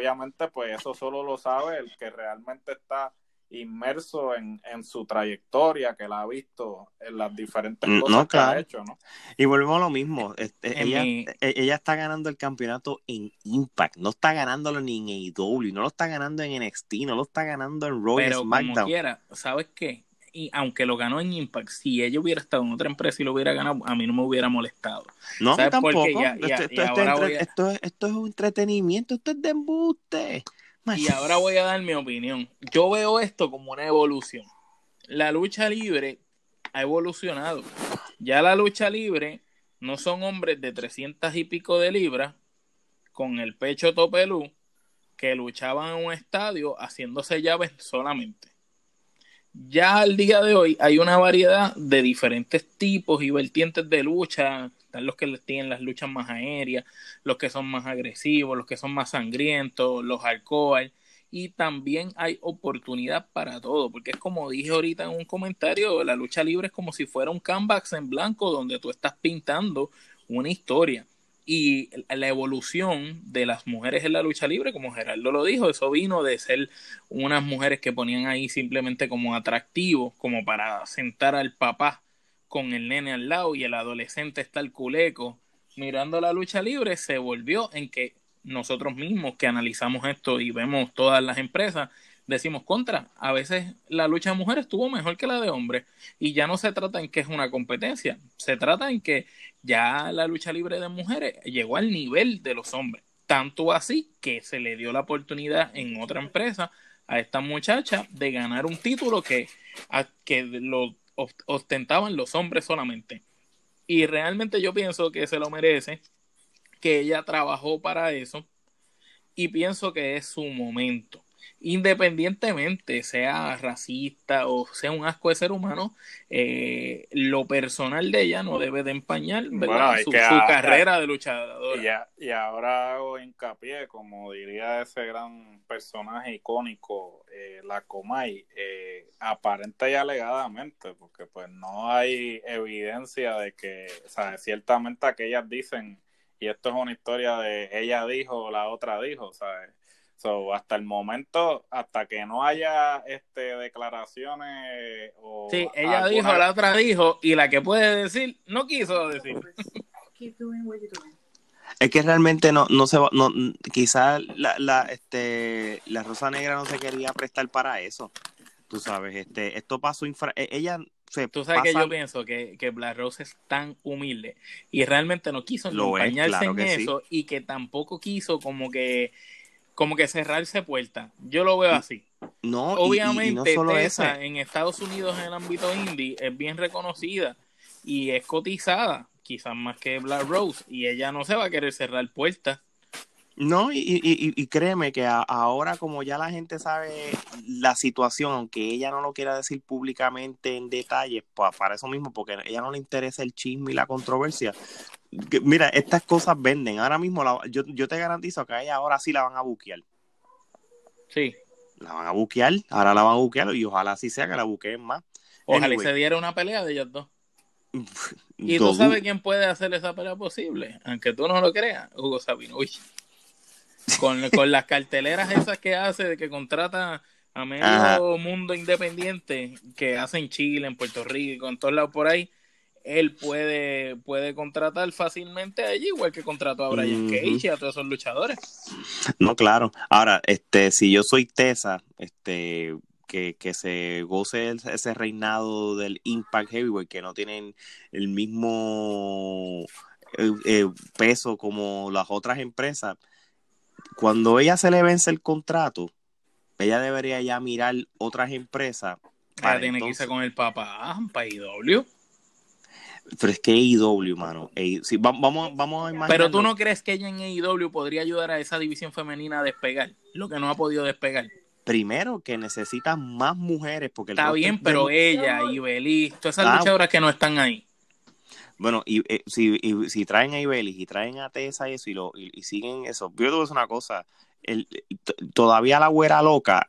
Obviamente, pues eso solo lo sabe el que realmente está inmerso en, su trayectoria, que la ha visto en las diferentes mm, cosas que ha hecho, ¿no? Y volvemos a lo mismo, este, ella, e, ella está ganando el campeonato en Impact, no está ganándolo ni en AEW, no lo está ganando en NXT, no lo está ganando en Raw Pero como quiera, ¿sabes qué? Y aunque lo ganó en Impact, si ella hubiera estado en otra empresa y lo hubiera ganado, a mí no me hubiera molestado. No, tampoco. esto, esto, es un entretenimiento, esto es de embuste. Y ahora voy a dar mi opinión. Yo veo esto como una evolución. La lucha libre ha evolucionado. Ya la lucha libre no son hombres de 300 y pico de libras con el pecho topelú que luchaban en un estadio haciéndose llaves solamente. Ya al día de hoy hay una variedad de diferentes tipos y vertientes de lucha están los que tienen las luchas más aéreas, los que son más agresivos, los que son más sangrientos, los alcohol. Y también hay oportunidad para todo, porque es como dije ahorita en un comentario, la lucha libre es como si fuera un canvas en blanco donde tú estás pintando una historia. Y la evolución de las mujeres en la lucha libre, como Gerardo lo dijo, eso vino de ser unas mujeres que ponían ahí simplemente como atractivos, como para sentar al papá con el nene al lado y el adolescente está el culeco mirando la lucha libre, se volvió en que nosotros mismos que analizamos esto y vemos todas las empresas, decimos contra, a veces la lucha de mujeres estuvo mejor que la de hombres y ya no se trata en que es una competencia, se trata en que ya la lucha libre de mujeres llegó al nivel de los hombres, tanto así que se le dio la oportunidad en otra empresa a esta muchacha de ganar un título que, a, que lo ostentaban los hombres solamente. Y realmente yo pienso que se lo merece, que ella trabajó para eso y pienso que es su momento independientemente sea racista o sea un asco de ser humano, eh, lo personal de ella no debe de empañar su, carrera de luchadora. Y, ahora hago hincapié, como diría ese gran personaje icónico, eh, la Comay, eh, aparente y alegadamente, porque pues no hay evidencia de que, o sea, ciertamente aquellas dicen, y esto es una historia de ella dijo, la otra dijo, ¿sabes? So, hasta el momento, hasta que no haya este declaraciones o Sí, ella dijo, la otra dijo, y la que puede decir, no quiso decir. Es que realmente no, no se va, no, quizás la, la, este, la Rosa Negra no se quería prestar para eso. Tú sabes, este, esto pasó infra, e, ella se Tú sabes que yo pienso que, que Black Rose es tan humilde y realmente no quiso acompañarse en eso y que tampoco quiso como que como que cerrarse puertas. Yo lo veo así. No, obviamente Tessa en Estados Unidos en el ámbito indie es bien reconocida y es cotizada, quizás más que Black Rose, y ella no se va a querer cerrar puertas. No, y, créeme que ahora como ya la gente sabe la situación, aunque ella no lo quiera decir públicamente en detalle, pues para eso mismo, porque a ella no le interesa el chisme y la controversia, mira, estas cosas venden. Ahora mismo yo, yo, te garantizo que a ella ahora sí la van a buquear. Sí. La van a buquear, ahora la van a buquear y ojalá sí sea que la buqueen más. Ojalá se diera una pelea de ellos dos. y tú sabes quién puede hacer esa pelea posible, aunque tú no lo creas, Hugo Sabino. Con, con las carteleras esas que hace, de que contrata a medio mundo independiente que hacen Chile, en Puerto Rico, en todos lados por ahí él puede, puede contratar fácilmente allí, igual que contrató a Brian Cage y a todos esos luchadores. No, claro. Ahora, este, si yo soy Tessa, este, que, que se goce ese reinado del Impact Heavyweight, que no tienen el mismo eh, eh, peso como las otras empresas, cuando ella se le vence el contrato, ella debería ya mirar otras empresas. Ella tiene que irse con el papá para IW. Pero es que AEW, mano. sí, vamos, vamos a imaginar. Pero tú no crees que ella en AEW podría ayudar a esa división femenina a despegar, lo que no ha podido despegar. Primero, que necesita más mujeres. porque Está bien, pero ella y Belis, todas esas ah, luchadoras que no están ahí. Bueno, y, eh, si, si, traen a Ibelis y traen a Tessa y eso y, lo, y, siguen eso, yo te voy una cosa, el, todavía la güera loca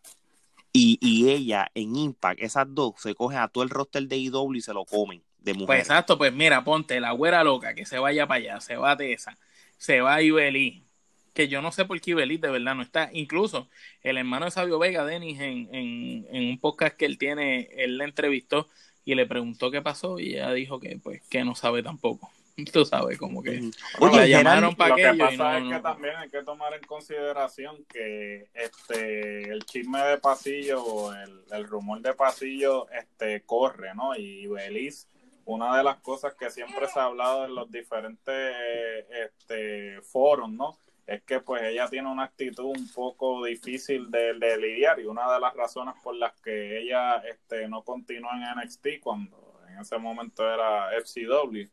y, y, ella en Impact, esas dos se cogen a todo el roster de IW y se lo comen de Pues exacto, pues mira, ponte la güera loca que se vaya para allá, se va a Tessa, se va a Ibeli, que yo no sé por qué Ibeli de verdad no está. Incluso el hermano de Sabio Vega, Denis, en, en, en un podcast que él tiene, él le entrevistó y le preguntó qué pasó y ella dijo que pues que no sabe tampoco. Tú sabes, como que Oye, llamaron para que pasa es que también hay que tomar en consideración que este el chisme de pasillo, el, el rumor de pasillo, este corre, ¿no? Y Belis una de las cosas que siempre se ha hablado en los diferentes este, foros, ¿no? Es que pues ella tiene una actitud un poco difícil de, lidiar y una de las razones por las que ella este, no continuó en NXT cuando en ese momento era FCW,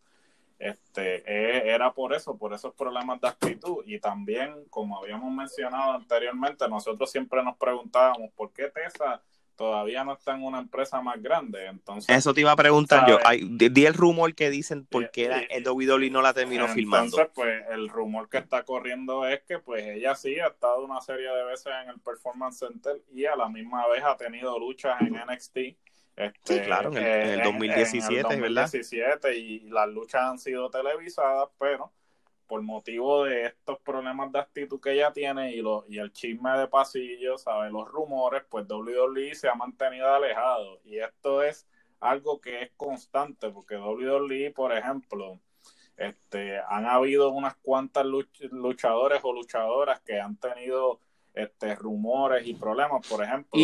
este, e, era por eso, por esos problemas de actitud y también, como habíamos mencionado anteriormente, nosotros siempre nos preguntábamos por qué Tessa todavía no está en una empresa más grande. Entonces, Eso te iba a preguntar yo. di el rumor que dicen por qué el WWE no la terminó filmando. Entonces, pues el rumor que está corriendo es que pues ella sí ha estado una serie de veces en el Performance Center y a la misma vez ha tenido luchas en NXT. Este, sí, claro, en el, 2017, en el 2017 y las luchas han sido televisadas, pero por motivo de estos problemas de actitud que ella tiene y, lo, y el chisme de pasillo, ¿sabes? Los rumores, pues WWE se ha mantenido alejado. Y esto es algo que es constante, porque WWE, por ejemplo, este, han habido unas cuantas luchadores o luchadoras que han tenido este, rumores y problemas, por ejemplo.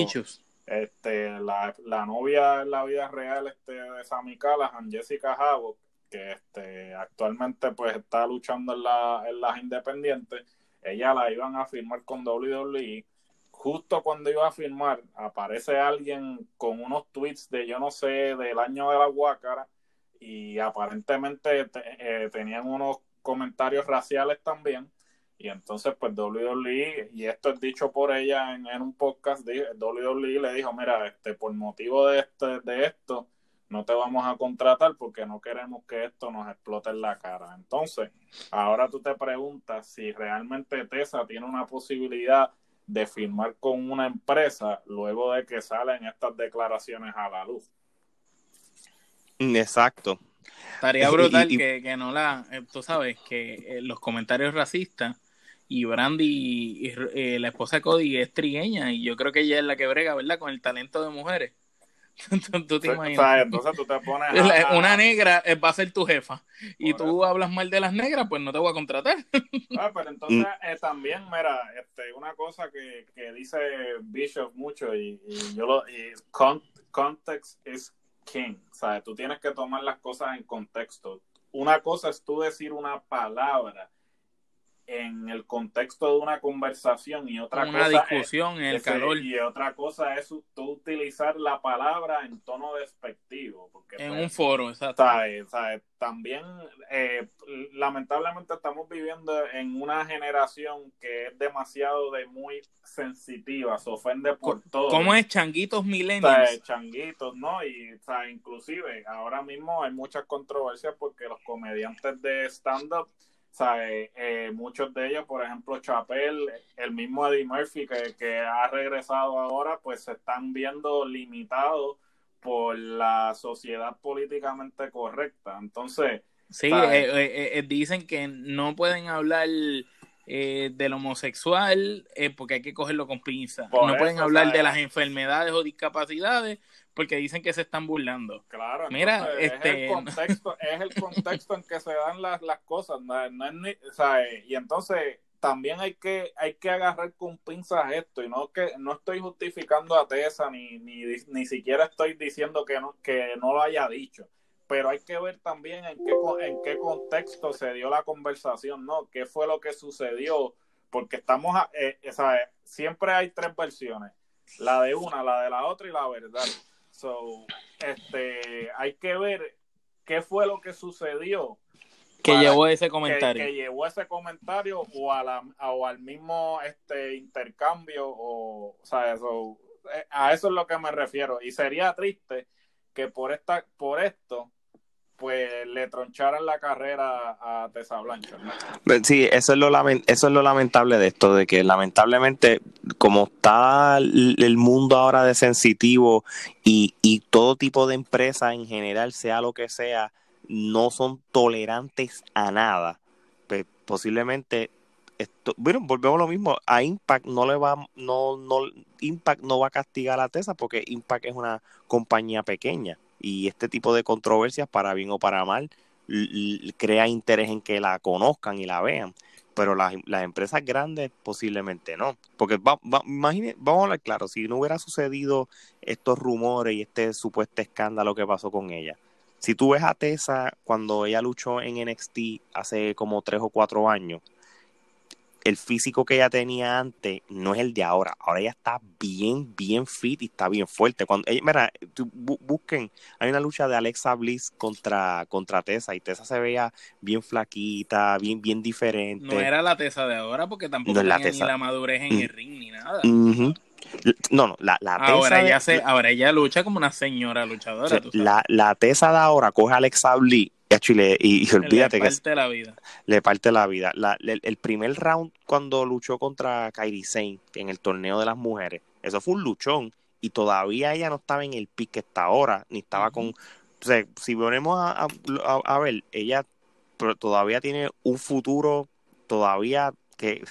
Este, la, la novia en la vida real este, de Sammy Callahan, Jessica Havoc, que este, actualmente pues está luchando en, la, en las independientes, ella la iban a firmar con WWE. Justo cuando iba a firmar, aparece alguien con unos tweets de yo no sé, del año de la Guácara, y aparentemente eh, tenían unos comentarios raciales también. Y entonces, pues WWE, y esto es dicho por ella en, un podcast, WWE le dijo, mira, este, por motivo de, este, de esto, no te vamos a contratar porque no queremos que esto nos explote en la cara. Entonces, ahora tú te preguntas si realmente Tesa tiene una posibilidad de firmar con una empresa luego de que salen estas declaraciones a la luz. Exacto. Estaría brutal que, no la, eh, tú sabes, que eh, los comentarios racistas y Brandy, y, eh, la esposa de Cody es trigueña y yo creo que ella es la que brega, ¿verdad? Con el talento de mujeres ¿Tú te imaginas? Una negra eh, va a ser tu jefa y tú hablas mal de las negras, pues no te voy a contratar. Ah, pero entonces eh, también, mira, este, una cosa que, que dice Bishop mucho y, yo lo. Y context is king. ¿sabes? Tú tienes que tomar las cosas en contexto. Una cosa es tú decir una palabra en el contexto de una conversación y otra una cosa discusión en el calor. y otra cosa es tú utilizar la palabra en tono despectivo porque en pues, un foro exacto. también eh, lamentablemente estamos viviendo en una generación que es demasiado de muy sensitiva se ofende por todo. ¿cómo es changuitos millennials? changuitos no y inclusive ahora mismo hay muchas controversias porque los comediantes de stand up ¿sabes? Eh, muchos de ellos, por ejemplo, Chapel, el mismo Eddie Murphy que, que, ha regresado ahora, pues se están viendo limitados por la sociedad políticamente correcta. Entonces... Sí, eh, eh, dicen que no pueden hablar eh, del homosexual, eh, porque hay que cogerlo con pinza. no pueden hablar de las enfermedades o discapacidades porque dicen que se están burlando. Claro, Mira, es, este... el contexto, es el contexto en que se dan las, las cosas. y entonces también hay que, hay que agarrar con pinzas esto y no que no estoy justificando a Tessa ni, ni, ni siquiera estoy diciendo que no, que no lo haya dicho pero hay que ver también en qué, en qué contexto se dio la conversación, ¿no? ¿Qué fue lo que sucedió? Porque estamos, eh, siempre hay tres versiones, la de una, la de la otra y la verdad. So, este, hay que ver qué fue lo que sucedió. Que llevó ese comentario. Que, llevó ese comentario o, a la, o al mismo este intercambio, o, o sea, eso, eh, a eso es lo que me refiero. Y sería triste que por esta, por esto, pues le troncharan la carrera a Tessa Blanchard. Pues sí, eso es, lo eso es lo lamentable de esto, de que lamentablemente, como está el mundo ahora de sensitivo y, y todo tipo de empresa en general, sea lo que sea, no son tolerantes a nada, pues posiblemente esto, bueno, volvemos a lo mismo, a Impact no le va, no, no, Impact no va a castigar a Tessa porque Impact es una compañía pequeña y este tipo de controversias, para bien o para mal, crea interés en que la conozcan y la vean. Pero las, empresas grandes posiblemente no. Porque va, vamos a hablar claro, si no hubiera sucedido estos rumores y este supuesto escándalo que pasó con ella, si tú ves a Tessa cuando ella luchó en NXT hace como tres o cuatro años, el físico que ella tenía antes no es el de ahora. Ahora ella está bien, bien fit y está bien fuerte. Cuando ella, mira, busquen, hay una lucha de Alexa Bliss contra, contra Tessa y Tessa se veía bien flaquita, bien, bien diferente. No era la Tessa de ahora porque tampoco tenía ni la madurez en el mm. ring ni nada. No, no, la, la ahora ella se, ahora ella lucha como una señora luchadora. la, la Tessa de ahora coge a Alexa Bliss y, y, olvídate que. Le parte la vida. Le parte la vida. el, primer round cuando luchó contra Kairi Sane en el torneo de las mujeres, eso fue un luchón. Y todavía ella no estaba en el pick que está ahora, ni estaba con. O sea, si ponemos a, a, ver, ella todavía tiene un futuro todavía que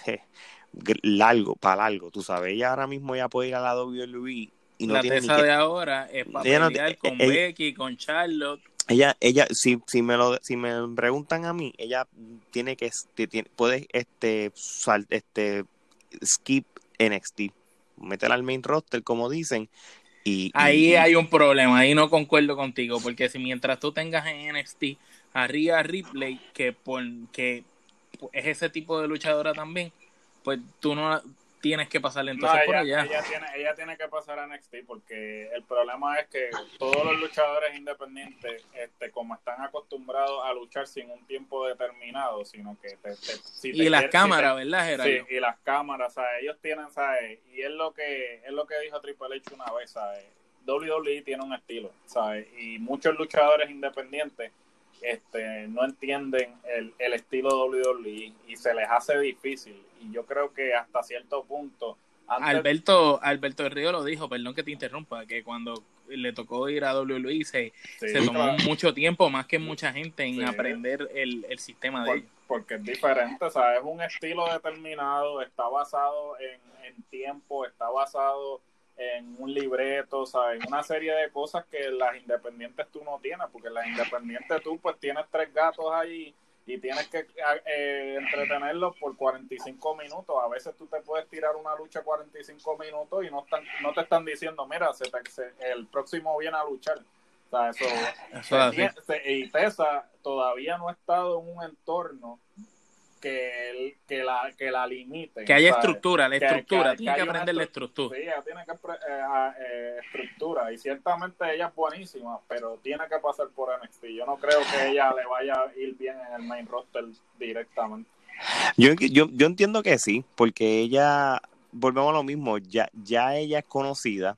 largo, para largo, tú sabes, ella ahora mismo ya puede ir a la WWE y no la tiene ni que... de ahora es para pelear con Becky, con Charlotte ella, ella, si, si me lo, si me preguntan a mí, ella tiene que, tiene, puede, este, sal, este, skip NXT, meter al main roster, como dicen, y, ahí hay un problema, ahí no concuerdo contigo, porque si mientras tú tengas en NXT a Rhea Ripley, que, por, que es ese tipo de luchadora también, pues tú no, tienes que pasarle entonces por allá. Ella tiene, ella tiene que pasar a NXT porque el problema es que todos los luchadores independientes, este, como están acostumbrados a luchar sin un tiempo determinado, sino que te, y las cámaras, ¿verdad, Gerardo? Sí, y las cámaras, ¿sabes? Ellos tienen, ¿sabes? Y es lo que es lo que dijo Triple H una vez, ¿sabes? WWE tiene un estilo, ¿sabes? Y muchos luchadores independientes este, no entienden el, el estilo WWE y se les hace difícil. Y yo creo que hasta cierto punto... Alberto, Alberto Río lo dijo, perdón que te interrumpa, que cuando le tocó ir a WWE se, se tomó mucho tiempo, más que mucha gente, en aprender el, el sistema de ellos. Porque es diferente, o sea, es un estilo determinado, está basado en, en tiempo, está basado en un libreto, ¿sabes? En una serie de cosas que las independientes tú no tienes, porque las independientes tú pues tienes tres gatos ahí y tienes que eh, entretenerlos por 45 minutos. A veces tú te puedes tirar una lucha 45 minutos y no están no te están diciendo, mira, se el próximo viene a luchar. O sea, eso, y Tessa todavía no ha estado en un entorno que, que, la, que la limite. Que haya estructura, la estructura, tiene que, aprender la estructura. Sí, ella tiene que eh, eh, estructura y ciertamente ella es buenísima, pero tiene que pasar por NXT. Yo no creo que ella le vaya a ir bien en el main roster directamente. Yo, yo, yo entiendo que sí, porque ella, volvemos a lo mismo, ya, ya ella es conocida,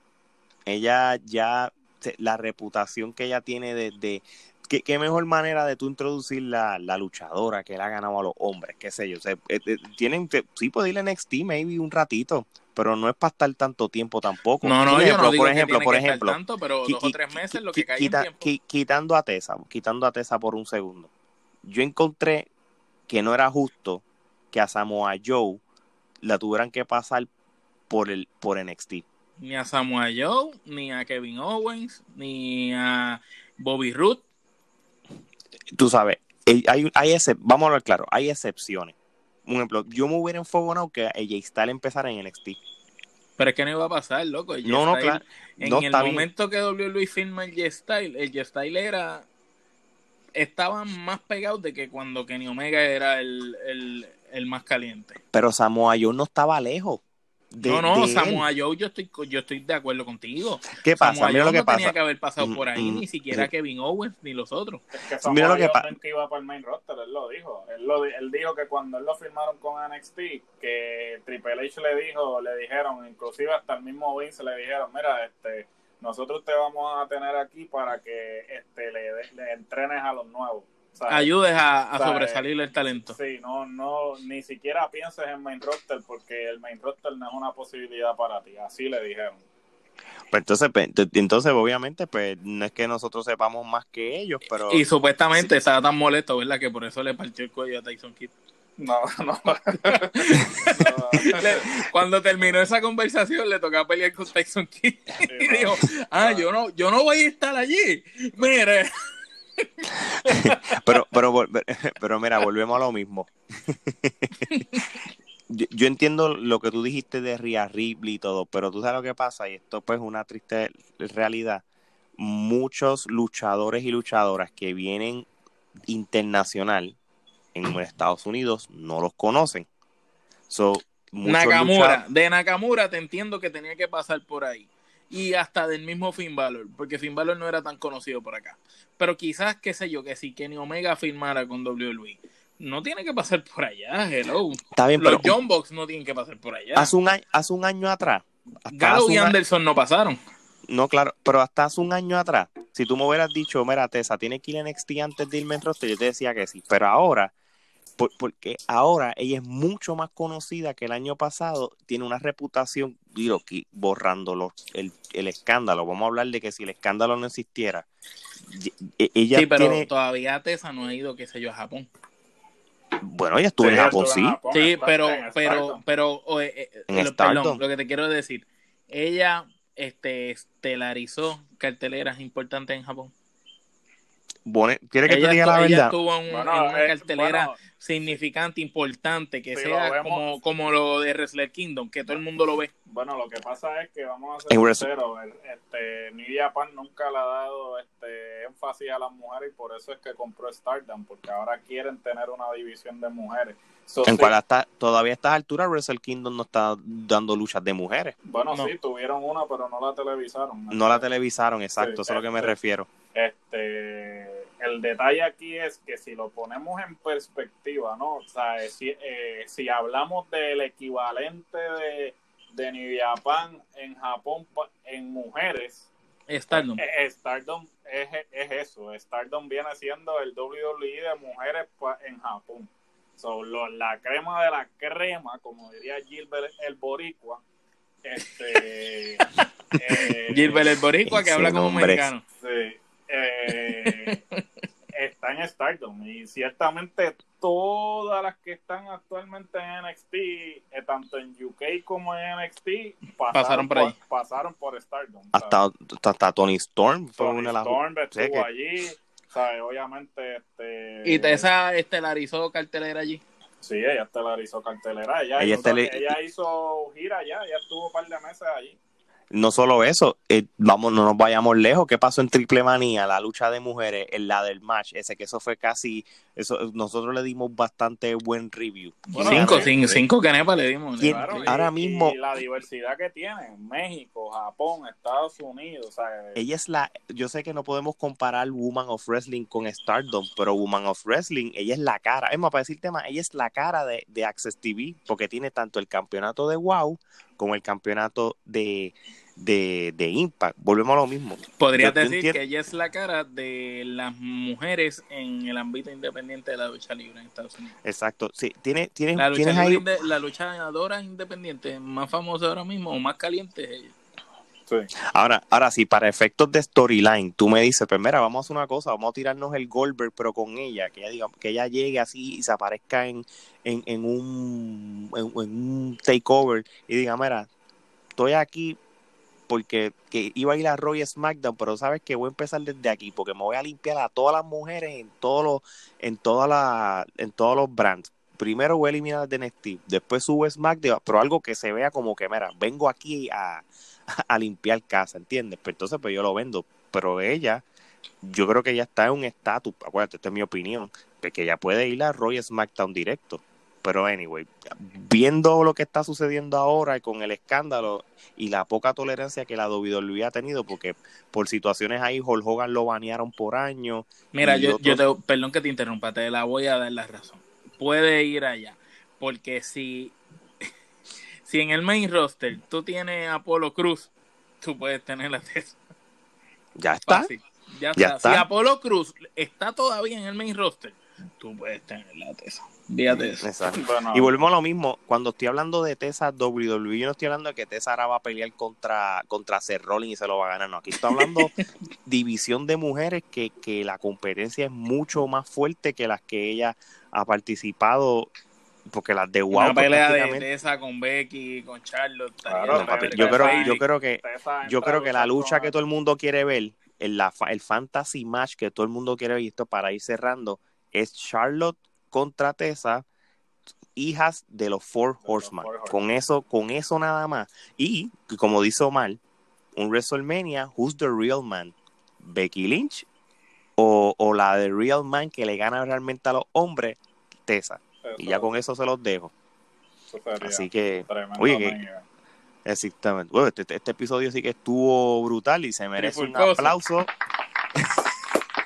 ella ya, la reputación que ella tiene de, de ¿Qué, mejor manera de tú introducir la, la, luchadora que le ha ganado a los hombres, qué sé yo. O eh, eh, tienen, sí puede ir en NXT maybe un ratito, pero no es para estar tanto tiempo tampoco. No, no, yo no digo por ejemplo, por ejemplo, tanto, pero dos o tres meses lo que quita, Quitando a Tessa, quitando a Tessa por un segundo. Yo encontré que no era justo que a Samoa Joe la tuvieran que pasar por el por NXT. Ni a Samoa Joe, ni a Kevin Owens, ni a Bobby Roode. Tú sabes, hay, hay, hay vamos a hablar claro, hay excepciones. Un ejemplo, yo me hubiera enfogonado que AJ Styles empezara en NXT. Pero es que no iba a pasar, loco. no, no, claro. En el momento que W. Luis firma el G-Style, el G-Style era. Estaban más pegados de que cuando Kenny Omega era el, el, el más caliente. Pero Samoa Joe no estaba lejos no, no, Samoa Joe, yo estoy, yo estoy de acuerdo contigo. ¿Qué pasa? Samoa Mira lo que no pasa. tenía que haber pasado por ahí, mm, ni siquiera mm. Kevin Owens, ni los otros. Es que Samoa Mira lo que pasa. que iba para el main roster, él lo dijo. Él, lo, él dijo que cuando él lo firmaron con NXT, que Triple H le dijo, le dijeron, inclusive hasta el mismo Vince le dijeron, mira, este, nosotros te vamos a tener aquí para que este, le, le entrenes a los nuevos ayudes a, sobresalir el talento. Sí, no, no, ni siquiera pienses en main roster porque el main roster no es una posibilidad para ti, así le dijeron. Pues entonces, pues, entonces obviamente, pues no es que nosotros sepamos más que ellos, pero... Y supuestamente estaba tan molesto, ¿verdad? Que por eso le partió el cuello a Tyson Kidd. No, no. Cuando terminó esa conversación le tocaba pelear con Tyson Kidd y dijo, ah, yo no, yo no voy a estar allí. Mire, pero, pero, pero mira, volvemos a lo mismo. yo, entiendo lo que tú dijiste de Ria Ripley y todo, pero tú sabes lo que pasa, y esto pues es una triste realidad. Muchos luchadores y luchadoras que vienen internacional en Estados Unidos no los conocen. Nakamura, de Nakamura te entiendo que tenía que pasar por ahí y hasta del mismo Finn Balor, porque Finn Balor no era tan conocido por acá. Pero quizás, qué sé yo, que si Kenny Omega firmara con WWE, no tiene que pasar por allá, hello. Está bien, Los John Box no tienen que pasar por allá. Hace un año, hace un año atrás. Gallo y Anderson no pasaron. No, claro, pero hasta hace un año atrás, si tú me hubieras dicho, mira, Tessa, tiene que ir en NXT antes de irme en roster, yo te decía que sí. Pero ahora, porque ahora ella es mucho más conocida que el año pasado, tiene una reputación, digo, borrando el, el, escándalo, vamos a hablar de que si el escándalo no existiera, e, ella sí, pero todavía Tessa no ha ido, qué sé yo, a Japón. Bueno, ella estuvo en Japón, sí. sí, pero, pero, pero, eh, eh, perdón, lo que te quiero decir, ella este, estelarizó carteleras importantes en Japón. ¿Quiere que te diga la verdad? Ella estuvo en, una eh, cartelera significante, importante, que sea como, como lo de Wrestler Kingdom, que todo el mundo lo ve. Bueno, lo que pasa es que vamos a ser sinceros, este, New Japan nunca le ha dado este énfasis a las mujeres y por eso es que compró Stardom, porque ahora quieren tener una división de mujeres. en cual hasta, todavía a estas alturas Wrestle Kingdom no está dando luchas de mujeres. Bueno, sí, tuvieron una, pero no la televisaron. No la televisaron, exacto, eso es a lo que me este, refiero. Este el detalle aquí es que si lo ponemos en perspectiva, ¿no? O sea, si, eh, si hablamos del equivalente de, de New Japan en Japón en mujeres, Stardom. Eh, Stardom es, es, eso. Stardom viene siendo el WWE de mujeres en Japón. So, la crema de la crema, como diría Gilbert el Boricua. Este, eh, Gilbert el Boricua que habla como mexicano. Sí. Eh, está en Stardom y ciertamente todas las que están actualmente en NXT, eh, tanto en UK como en NXT, pasaron, por, ahí. pasaron por Stardom. Hasta, hasta, Tony Storm fue una de las Storm estuvo allí, obviamente. Este, ¿Y esa estelarizó cartelera allí? Sí, ella estelarizó cartelera. Ella, hizo, ella hizo gira allá, ella estuvo un par de meses allí no solo eso, eh, vamos, no nos vayamos lejos. ¿Qué pasó en Triple Manía? La lucha de mujeres, en la del match, ese que eso fue casi, eso nosotros le dimos bastante buen review. cinco, cinco, cinco canepas le dimos. ahora mismo. la diversidad que tienen, México, Japón, Estados Unidos. ella es la, yo sé que no podemos comparar Woman of Wrestling con Stardom, pero Woman of Wrestling, ella es la cara. Es más, para decir tema, ella es la cara de, de Access TV, porque tiene tanto el campeonato de WOW como el campeonato de, de, de Impact. Volvemos a lo mismo. Podría decir que ella es la cara de las mujeres en el ámbito independiente de la lucha libre en Estados Unidos. Exacto. Sí, tiene, tiene, la, lucha ahí... la luchadora independiente más famosa ahora mismo o más caliente es ella. Ahora, ahora sí, para efectos de storyline, tú me dices, pues mira, vamos a hacer una cosa, vamos a tirarnos el Goldberg, pero con ella, que ella diga, que ella llegue así y se aparezca en, en, en un en, un takeover y diga, mira, estoy aquí porque que iba a ir a Roy SmackDown, pero sabes que voy a empezar desde aquí, porque me voy a limpiar a todas las mujeres en todos los, en todas las, en todos los brands. Primero voy a eliminar de NXT, después subo SmackDown, pero algo que se vea como que, mira, vengo aquí a, a limpiar casa, ¿entiendes? Pero entonces pues yo lo vendo, pero ella, yo creo que ella está en un estatus, acuérdate, esta es mi opinión, de que ella puede ir a Roy SmackDown directo. Pero anyway, viendo lo que está sucediendo ahora con el escándalo y la poca tolerancia que la WWE ha tenido, porque por situaciones ahí Hulk Hogan lo banearon por años. Mira, yo, yo te, perdón que te interrumpa, te la voy a dar la razón. Puede ir allá, porque si si en el main roster tú tienes a Apolo Cruz, tú puedes tener la Tesa. Ya está. Ya, está. Si Apolo Cruz está todavía en el main roster, tú puedes tener la Tesa. Eso. Y volvemos a lo mismo. Cuando estoy hablando de Tessa WWE, yo no estoy hablando de que Tessa ahora va a pelear contra, contra Seth Rollins y se lo va a ganar. No, aquí estoy hablando división de mujeres que, que la competencia es mucho más fuerte que las que ella ha participado porque las de WoW una pelea de Tessa con Becky con Charlotte yo creo yo creo que yo creo que la lucha que todo el mundo quiere ver el, la, el fantasy match que todo el mundo quiere ver esto para ir cerrando es Charlotte contra Tessa hijas de los Four Horsemen. Con eso con eso nada más. Y como dice Omar un WrestleMania who's the real man Becky Lynch o, o la de real man que le gana realmente a los hombres Tessa. Y ya con eso se los dejo. Así que, oye, que, exactamente. Bueno, este, este, episodio sí que estuvo brutal y se merece un aplauso.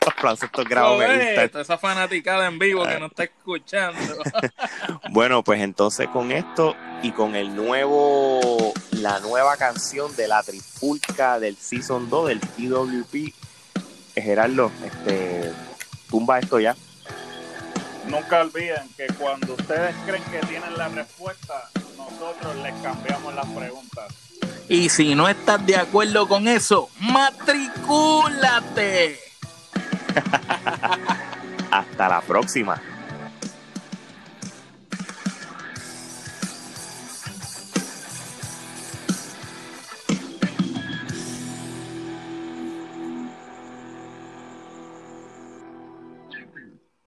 aplauso, esto es Esa fanaticada en vivo que ah. no está escuchando. bueno, pues entonces con esto y con el nuevo, la nueva canción de la trifulca del Season 2 del PWP, Gerardo, este, tumba esto ya nunca olviden que cuando ustedes creen que tienen la respuesta, nosotros les cambiamos las preguntas. Y si no estás de acuerdo con eso, matricúlate. Hasta la próxima.